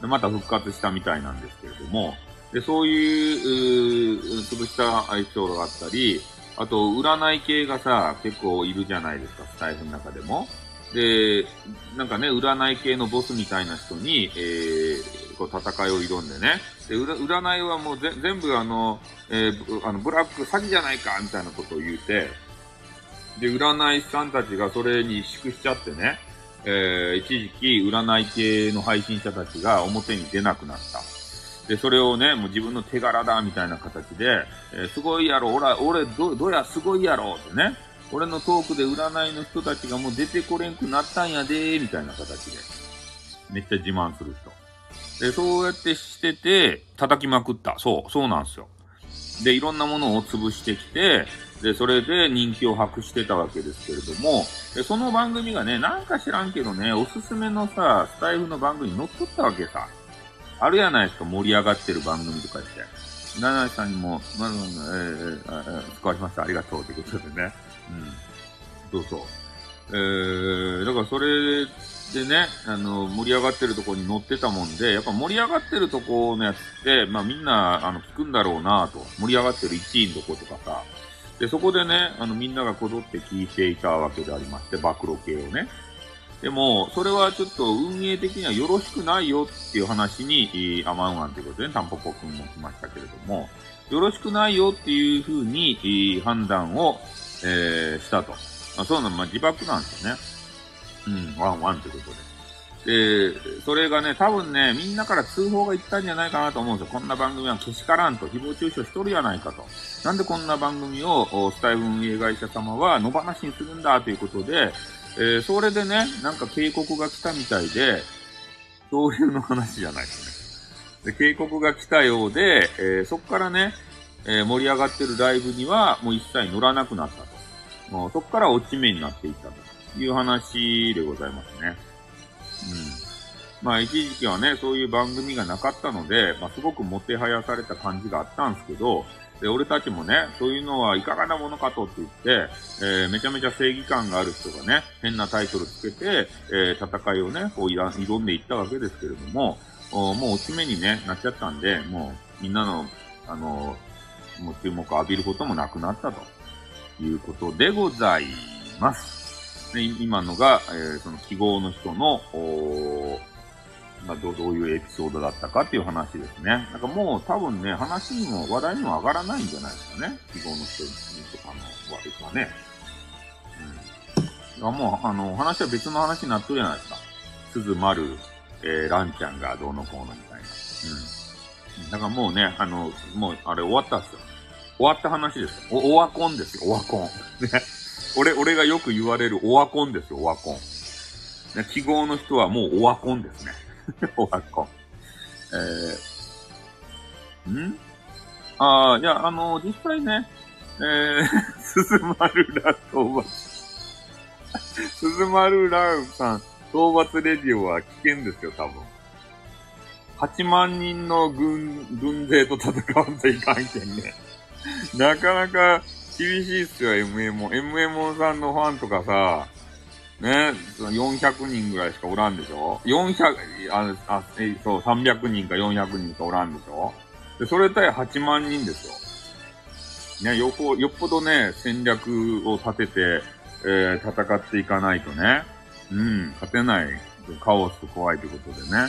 で、また復活したみたいなんですけれども、で、そういう、う潰したエピソードがあったり、あと、占い系がさ、結構いるじゃないですか、スタイフの中でも。で、なんかね、占い系のボスみたいな人に、えー、こう戦いを挑んでね。で、占いはもう全部あの、えー、あの、ブラック詐欺じゃないかみたいなことを言うて、で、占い師さんたちがそれに萎縮しちゃってね、えー、一時期占い系の配信者たちが表に出なくなった。で、それをね、もう自分の手柄だみたいな形で、えー、すごいやろ、俺、俺、ど、どやすごいやろってね、俺のトークで占いの人たちがもう出てこれんくなったんやでみたいな形で。めっちゃ自慢する人。で、そうやってしてて、叩きまくった。そう、そうなんですよ。で、いろんなものを潰してきて、で、それで人気を博してたわけですけれども、で、その番組がね、なんか知らんけどね、おすすめのさ、スタイフの番組に乗っ取ったわけさ。あるやないですか、盛り上がってる番組とか言って。七井さんにも、まず、えー、えー、使わしました。ありがとうということでね。うん。そうそう。えー、だからそれでね、あの、盛り上がってるとこに乗ってたもんで、やっぱ盛り上がってるとこのやつって、まあみんな、あの、聞くんだろうなと。盛り上がってる1位のとことかさ。で、そこでね、あの、みんながこぞって聞いていたわけでありまして、暴露系をね。でも、それはちょっと運営的にはよろしくないよっていう話に、アマンワンということで、ね、タンポポ君も来ましたけれども、よろしくないよっていうふうに、判断をえー、したと。まあ、そうなの、まあ、自爆なんですよね。うん、ワンワンということで。で、それがね、多分ね、みんなから通報がいったんじゃないかなと思うんですよ。こんな番組はけしからんと、誹謗中傷しとるやないかと。なんでこんな番組を、スタイル運営会社様は野放しにするんだということで、えー、それでね、なんか警告が来たみたいで、そういうの話じゃないですね。で、警告が来たようで、えー、そこからね、えー、盛り上がってるライブにはもう一切乗らなくなったと。もうそこから落ち目になっていったという話でございますね。うん。まあ一時期はね、そういう番組がなかったので、まあすごくもてはやされた感じがあったんですけど、で、俺たちもね、そういうのはいかがなものかとって言って、えー、めちゃめちゃ正義感がある人がね、変なタイトルつけて、えー、戦いをね、こう挑んでいったわけですけれども、もう落ち目にね、なっちゃったんで、もうみんなの、あのもう注目を浴びることもなくなったということでございます。で今のが、えー、その記号の人の、おまあ、どどういうエピソードだったかっていう話ですね。なんかもう多分ね、話にも話題にも上がらないんじゃないですかね。記号の人にとかの割とはね。うん。もう、あの、話は別の話になっとるじゃないですか。鈴丸、えー、ランちゃんがどうのこうのみたいな。うん。だからもうね、あの、もう、あれ終わったっすよ。終わった話です。お、オワコンですよ、オワコン。ね。俺、俺がよく言われるオワコンですよ、オワコン。記号の人はもうオワコンですね。オワコン。えー、ん？ああ、いや、あの、実際ね、えー、すずまるら討伐。すずまるらさん、討伐レディオは危険ですよ、多分。8万人の軍、軍勢と戦わんといかんけんね。なかなか厳しいっすよ、MMO。MMO さんのファンとかさ、ね、400人ぐらいしかおらんでしょ ?400、あ、あ、え、そう、300人か400人かおらんでしょ？で、それ対8万人ですよ。ね、よこ、よっぽどね、戦略を立てて、えー、戦っていかないとね、うん、勝てない、カオスと怖いということでね。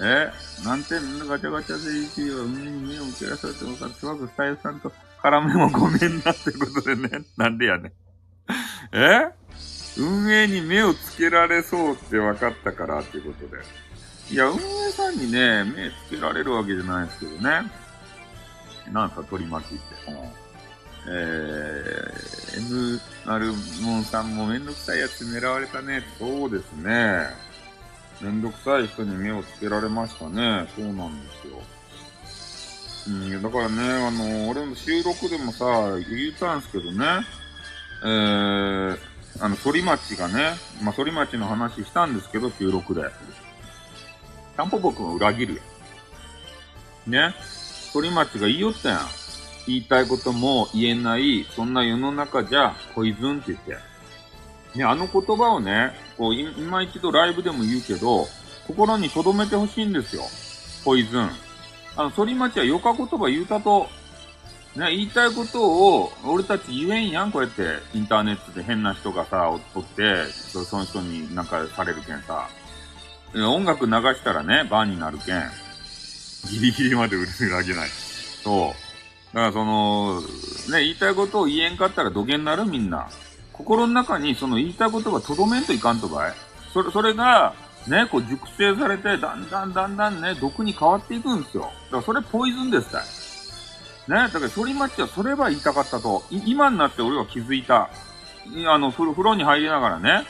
えなんて、ガチャガチャでいいよ、運営に目を受けらされてもか、すごくスタイルさんと絡めもごめんなってことでね。なんでやねん。え？運営に目をつけられそうって分かったからっていうことで。いや、運営さんにね、目つけられるわけじゃないですけどね。なんか取り巻きって。うんえー、M アルモンさんもめんどくさいやつ狙われたね。そうですね。めんどくさい人に目をつけられましたね。そうなんですよ。うん、だからね、あの、俺も収録でもさ、言ったんですけどね。えー、あの、反町がね、まあ、反町の話したんですけど、収録で。タンポポくんを裏切るやん。ね。反町が言いよったやん。言いたいことも言えない、そんな世の中じゃ、ポイズンって言って。ね、あの言葉をね、こう、今一度ライブでも言うけど、心に留めてほしいんですよ。ポイズン。あの、反町はよか言葉言うたと、ね、言いたいことを、俺たち言えんやん、こうやって、インターネットで変な人がさ、おって、その人になんかされるけんさ。音楽流したらね、バーになるけん。ギリギリまで裏切らない。そう。だからその、ね、言いたいことを言えんかったら土下になるみんな。心の中にその言いたいことがとどめんといかんとかい。それ、それが、ね、こう熟成されて、だんだんだんだんね、毒に変わっていくんですよ。だからそれポイズンです。ね、だから反町はそれは言いたかったと。今になって俺は気づいた。あの、風呂に入りながらね、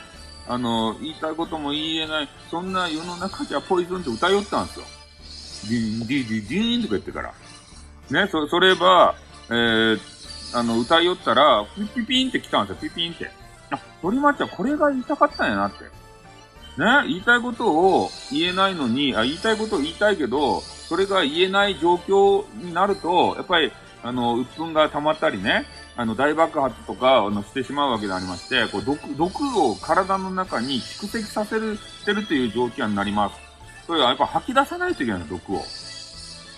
あの、言いたいことも言えない、そんな世の中じゃポイズンって歌いよったんですよ。ディーン、ディディディーンとか言ってから。ね、そ、それば、えー、あの、歌いよったら、ピピピンって来たんですよ、ピピンって。あ、鳥町はこれが言いたかったんやなって。ね、言いたいことを言えないのに、あ、言いたいことを言いたいけど、それが言えない状況になると、やっぱり、あの、鬱憤が溜まったりね、あの、大爆発とか、あの、してしまうわけでありまして、こう、毒、毒を体の中に蓄積させる、してるという状況になります。それはやっぱ吐き出さないといけない、毒を。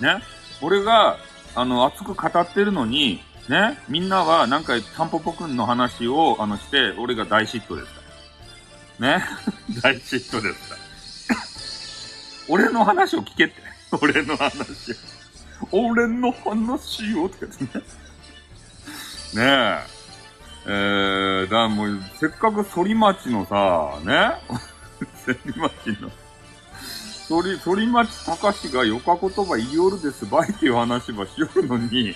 ね。俺が、あの、熱く語ってるのに、ね、みんなはなんかタンポポくんの話を、あの、して、俺が大嫉妬です。ね大嫉妬ですから。俺の話を聞けって。俺の話を。俺の話をってやつね。ねえ。えー、だもう、せっかく反町のさ、ね反町の、反、町隆がよか言葉言いよるですばいっていう話ばしよるのに、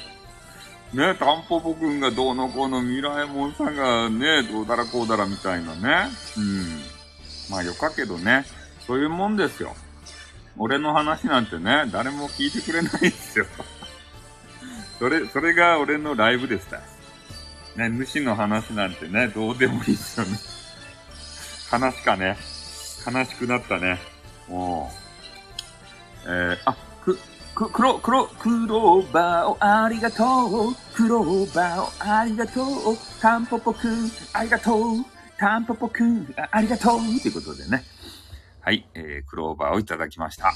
ね、タンポポくんがどうのこうのミラエモンさんがね、どうだらこうだらみたいなね。うん。まあよかけどね、そういうもんですよ。俺の話なんてね、誰も聞いてくれないんですよ。それ、それが俺のライブでした。ね、主の話なんてね、どうでもいいですよね。話かね。悲しくなったね。もう。えー、あ、く、黒、黒、クローバーをありがとう。クローバーをありがとう。タンポポくん、ありがとう。タンポポくん、ありがとう。ということでね。はい、えー、クローバーをいただきました。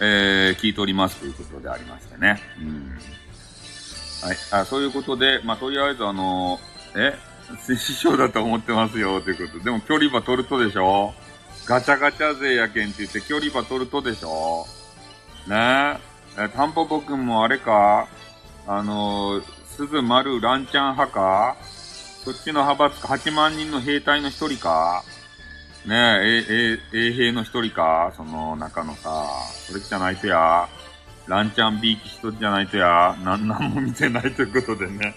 えー、聞いておりますということでありましてね。うん。はい。あ、そういうことで、まあ、とりあえずあのえ師匠だと思ってますよ、ということで。でも距離馬取るとでしょガチャガチャ勢やけんって言って距離馬取るとでしょね。え。え、タンポポくんもあれか？あのー、鈴丸ランチャン派か？そっちの派閥か、8万人の兵隊の一人か？ねえ、え、え、衛兵の一人か？その中のさ、それじゃないとや、ランチャンビーキ一人じゃないとや、なん、なんも見てないということでね。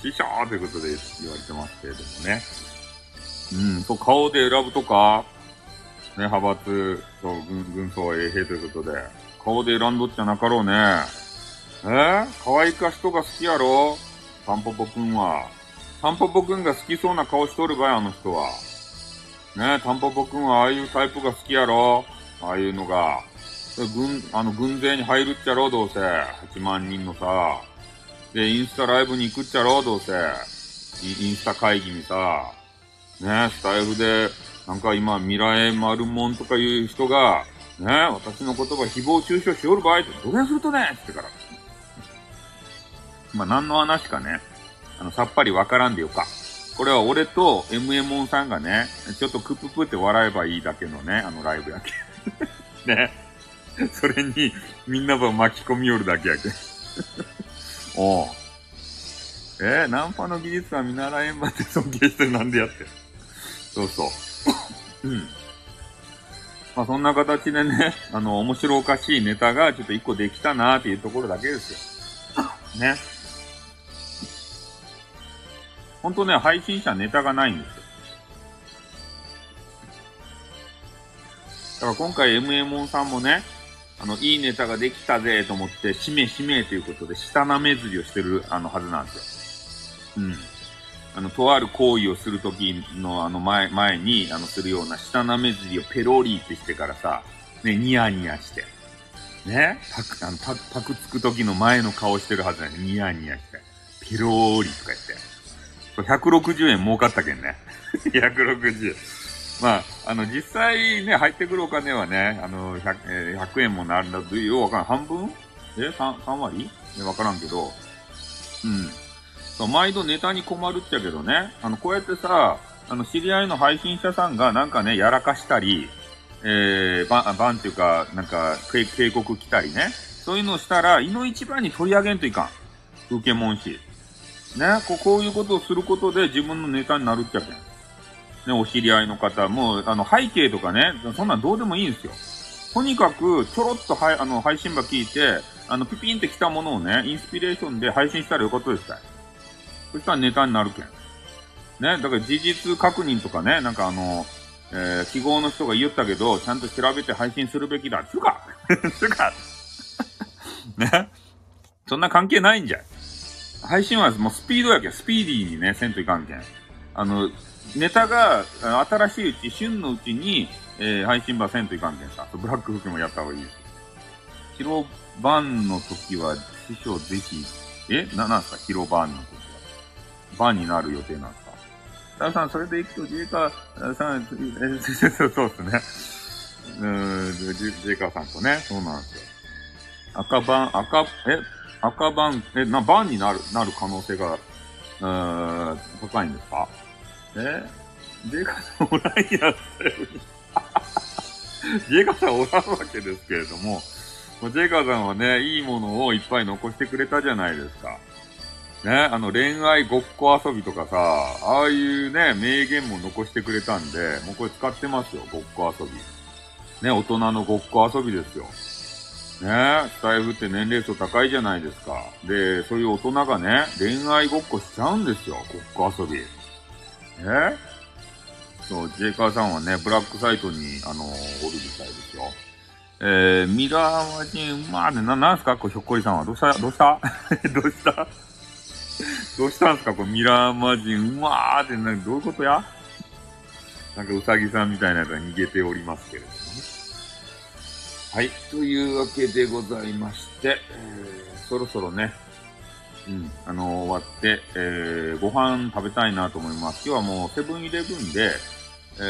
師匠ということで言われてますけれどもね。うん、そう、顔で選ぶとか、ね、派閥、そう、軍、軍曹衛兵ということで、顔で選んどっちゃなかろうね。え？ー、可愛か人が好きやろ？タンポポくんは。タンポポくんが好きそうな顔しとるばい、あの人は。ねタンポポくんはああいうタイプが好きやろ？ああいうのが。軍、あの、軍勢に入るっちゃろ？どうせ。8万人のさ。で、インスタライブに行くっちゃろ？どうせ。インスタ会議にさ。ねスタイルで、なんか今、未来丸門とかいう人が、ね私の言葉誹謗中傷しおる場合って、どげんするとね？ってから。まあ、何の話かね、あの、さっぱりわからんでよか。これは俺と MM ンさんがね、ちょっとクププって笑えばいいだけのね、あのライブやけ。ね。それに、みんなば巻き込みよるだけやけ。おう。えー、ナンパの技術は見習えんばって尊敬してなんでやって。そうそう。うん。まあそんな形でね、あの、面白おかしいネタがちょっと一個できたなーっていうところだけですよ。ね。ほんとね、配信者ネタがないんですよ。だから今回 MMO さんもね、あの、いいネタができたぜと思って、しめしめということで、下なめずりをしてる、あの、はずなんですよ。うん。あの、とある行為をするときの、あの、前、前に、あの、するような下なめずりをペロリってしてからさ、ね、ニヤニヤして。ね？パク、あの、パパクつくときの前の顔してるはずなんで、ニヤニヤして。ペローリとか言って。160円儲かったけんね。160円。まあ、あの、実際ね、入ってくるお金はね、あの、100, えー、100円もなんだと、ようわからん。半分？え ?3、3割？え、わからんけど。うん。毎度ネタに困るっちゃけどね。あの、こうやってさ、あの、知り合いの配信者さんがなんかね、やらかしたり、えー、ば、ばんっていうか、なんか、警告来たりね。そういうのをしたら、いの一番に取り上げんといかん。受けもんし。ね、ここういうことをすることで自分のネタになるっちゃけん。ね、お知り合いの方、もう、あの、背景とかね、そんなんどうでもいいんですよ。とにかく、ちょろっとはいあの、配信場聞いて、あの、ピピンって来たものをね、インスピレーションで配信したらよかったですかそしたらネタになるけん。ね、だから事実確認とかね、なんかあの、えー、記号の人が言ったけど、ちゃんと調べて配信するべきだ。つか つかね。そんな関係ないんじゃ。配信はもうスピードやけん、スピーディーにね、せんといかんけん。あの、ネタが新しいうち、旬のうちに、えー、配信ばせんといかんけんさ。ブラック服もやった方がいいです。広番の時は、師匠ぜひ、え？な、なんすか？広番の時は。番になる予定なんすか？ダさん、それで行くと、ジェイカーさん、え、そうそうですね。うん、ジェイカーさんとね、そうなんですよ。赤番、赤、え赤番、え、な、番になる、なる可能性が、うーん、高いんですか？え？ジェイカさんおらんやったよ。ジェイカさんおらんわけですけれども、ジェイカさんはね、いいものをいっぱい残してくれたじゃないですか。ね、あの恋愛ごっこ遊びとかさ、ああいうね、名言も残してくれたんで、もうこれ使ってますよ、ごっこ遊び。ね、大人のごっこ遊びですよ。ね、スタイフって年齢層高いじゃないですか。で、そういう大人がね、恋愛ごっこしちゃうんですよ、ごっこ遊び。えそう、ジェイカーさんはね、ブラックサイトに、あのー、おるみたいですよ。えー、ミラーマジン、まあね、な、なんすか？こ、ひょっこりさんは。どうした？どうした？どうした？どうしたんすか？これ、ミラーマジン、うまーって、な、どういうことや？なんか、うさぎさんみたいなやつが逃げておりますけれどもね。はい。というわけでございまして、えー、そろそろね、うん、あの終わって、えー、ご飯食べたいなと思います。今日はもうセブンイレブンで、え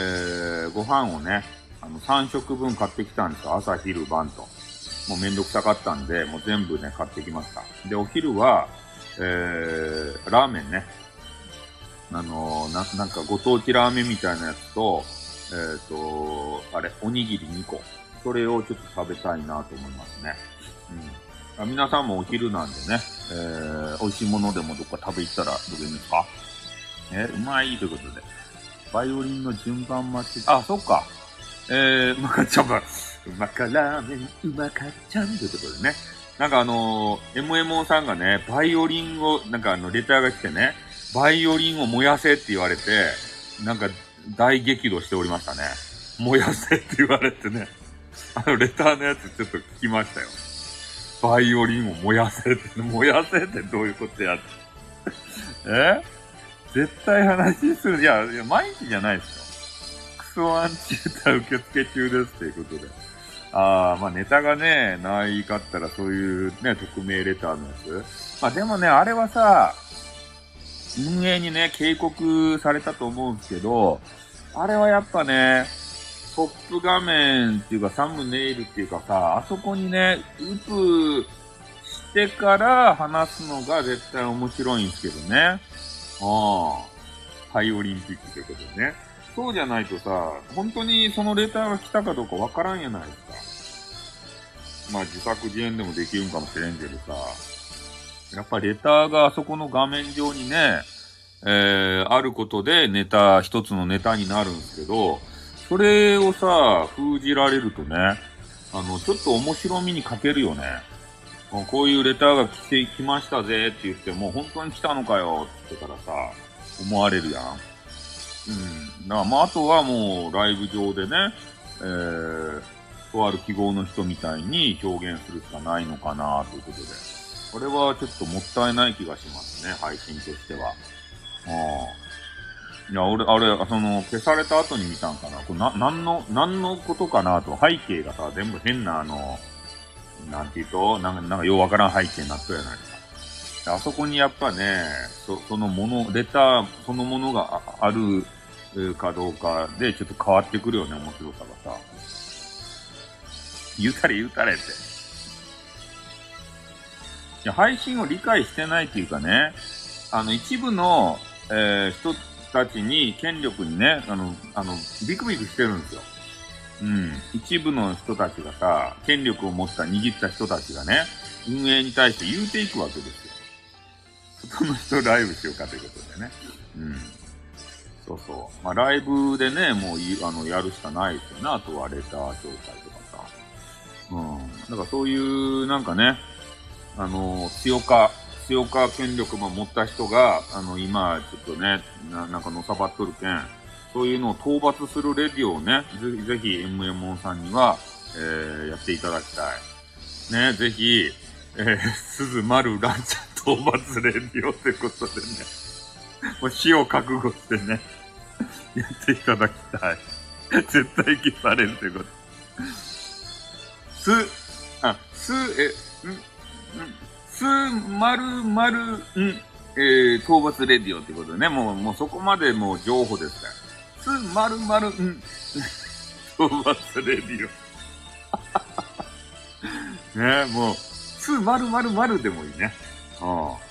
ー、ご飯をね、あの、3食分買ってきたんですよ。朝、昼、晩と。もうめんどくさかったんで、もう全部ね、買ってきました。で、お昼は、えー、ラーメンね。あのー、な、なんかご当地ラーメンみたいなやつと、えっ、ー、と、あれ、おにぎり2個。それをちょっと食べたいなと思いますね。うん。皆さんもお昼なんでね、えー、美味しいものでもどっか食べ行ったらどこいいですか？えうまいということで。バイオリンの順番待ち、あ、そっか。えー、うまかっちゃんば、うまかラーメン、うまかっちゃんということでね。なんかあのー、MMO さんがね、バイオリンを、なんかあの、レターが来てね、バイオリンを燃やせって言われて、なんか大激怒しておりましたね。燃やせって言われてね。あの、レターのやつちょっと聞きましたよ。バイオリンを燃やせって、燃やせってどういうことやっ え？絶対話する。いや、いや、毎日じゃないですよ。クソアンチ歌受付中ですっていうことで。ああ、まあネタがね、ないかったらそういうね、匿名レターのやつ。まあでもね、あれはさ、運営にね、警告されたと思うんですけど、あれはやっぱね、トップ画面っていうかサムネイルっていうかさ、あそこにね、打つしてから話すのが絶対面白いんですけどね。ああ。ハイオリンピックということでね。そうじゃないとさ、本当にそのレターが来たかどうかわからんやないですか。まあ自作自演でもできるんかもしれんけどさ。やっぱレターがあそこの画面上にね、えー、あることでネタ、一つのネタになるんですけど、それをさ、封じられるとね、あの、ちょっと面白みに欠けるよね。こういうレターが来て、来ましたぜって言っても、本当に来たのかよって言ったらさ、思われるやん。うん。だまあ、あとはもう、ライブ上でね、えー、とある記号の人みたいに表現するしかないのかなということで。これはちょっともったいない気がしますね、配信としては。ああ。いや、俺、あれ、その、消された後に見たんかな。これな、なんの、なんのことかなと、背景がさ、全部変なあの、なんて言うと、なんか、なんかようわからん背景になったじゃないですか。あそこにやっぱね、そそのもの、レターそのものがあるかどうかでちょっと変わってくるよね、面白さがさ。言うたれ言うたれって。いや、配信を理解してないっていうかね、あの、一部の、えー、人たちに、権力にね、あの、あの、ビクビクしてるんですよ。うん。一部の人たちがさ、権力を持った、握った人たちがね、運営に対して言うていくわけですよ。外の人ライブしようかということでね。うん。そうそう。まあ、ライブでね、もうい、あの、やるしかないですよね。あとはレター紹介とかさ。うん。だからそういう、なんかね、あの、強化、強化権力も持った人が、あの、今、ちょっとね、ななんかのさばっとるけん、そういうのを討伐するレディをね、ぜひぜひ MMO さんには、えー、やっていただきたい。ね、ぜひ、えー、鈴丸ランチャ討伐レディオということでね、もう死を覚悟してね、やっていただきたい。絶対消されるということ。す、あ、す、え、ん、ん、す、まるまる、ん、えー、討伐レディオってことでね、もう、もうそこまでもう情報ですから。つまるまる、ん。そう忘れるよ。ねもう、つまるまるまるでもいいね。うん。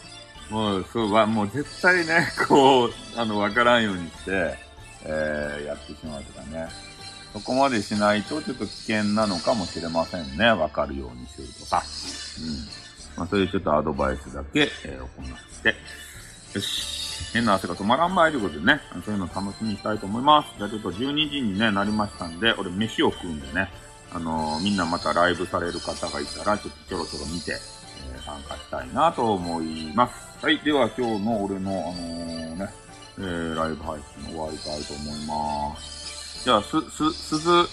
もう、そうは、もう絶対ね、こう、あの、わからんようにして、えー、やってしまうとかね。そこまでしないとちょっと危険なのかもしれませんね。わかるようにするとさ。うん。まあ、そういうちょっとアドバイスだけ、えー、行って。よし。変な汗が止まらんばいということでね、そういうの楽しみにしたいと思います。じゃあちょっと12時にね、なりましたんで、俺飯を食うんでね、あのー、みんなまたライブされる方がいたら、ちょっとちょろちょろ見て、えー、参加したいなと思います。はい。では今日の俺の、あのー、ね、えー、ライブ配信終わりたいと思います。じゃあ、す、す、すず、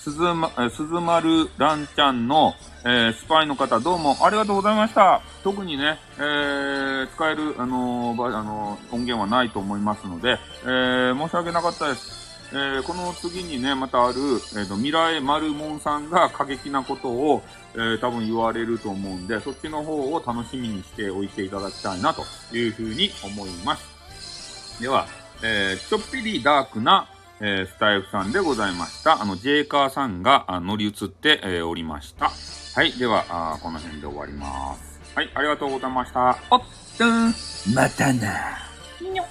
すずま、えすずまるランちゃんの、えー、スパイの方、どうもありがとうございました。特にね、えー、使える、あのー、あのー、音源はないと思いますので、えー、申し訳なかったです。えー、この次にね、またある、えっ、と、未来丸門さんが過激なことを、えー、多分言われると思うんで、そっちの方を楽しみにしておいていただきたいな、というふうに思います。では、えー、ちょっぴりダークな、えー、スタイフさんでございました。あの、ジェイカーさんが乗り移って、えー、おりました。はい。では、あこの辺で終わります。はい。ありがとうございました。おっした。またな。にょっ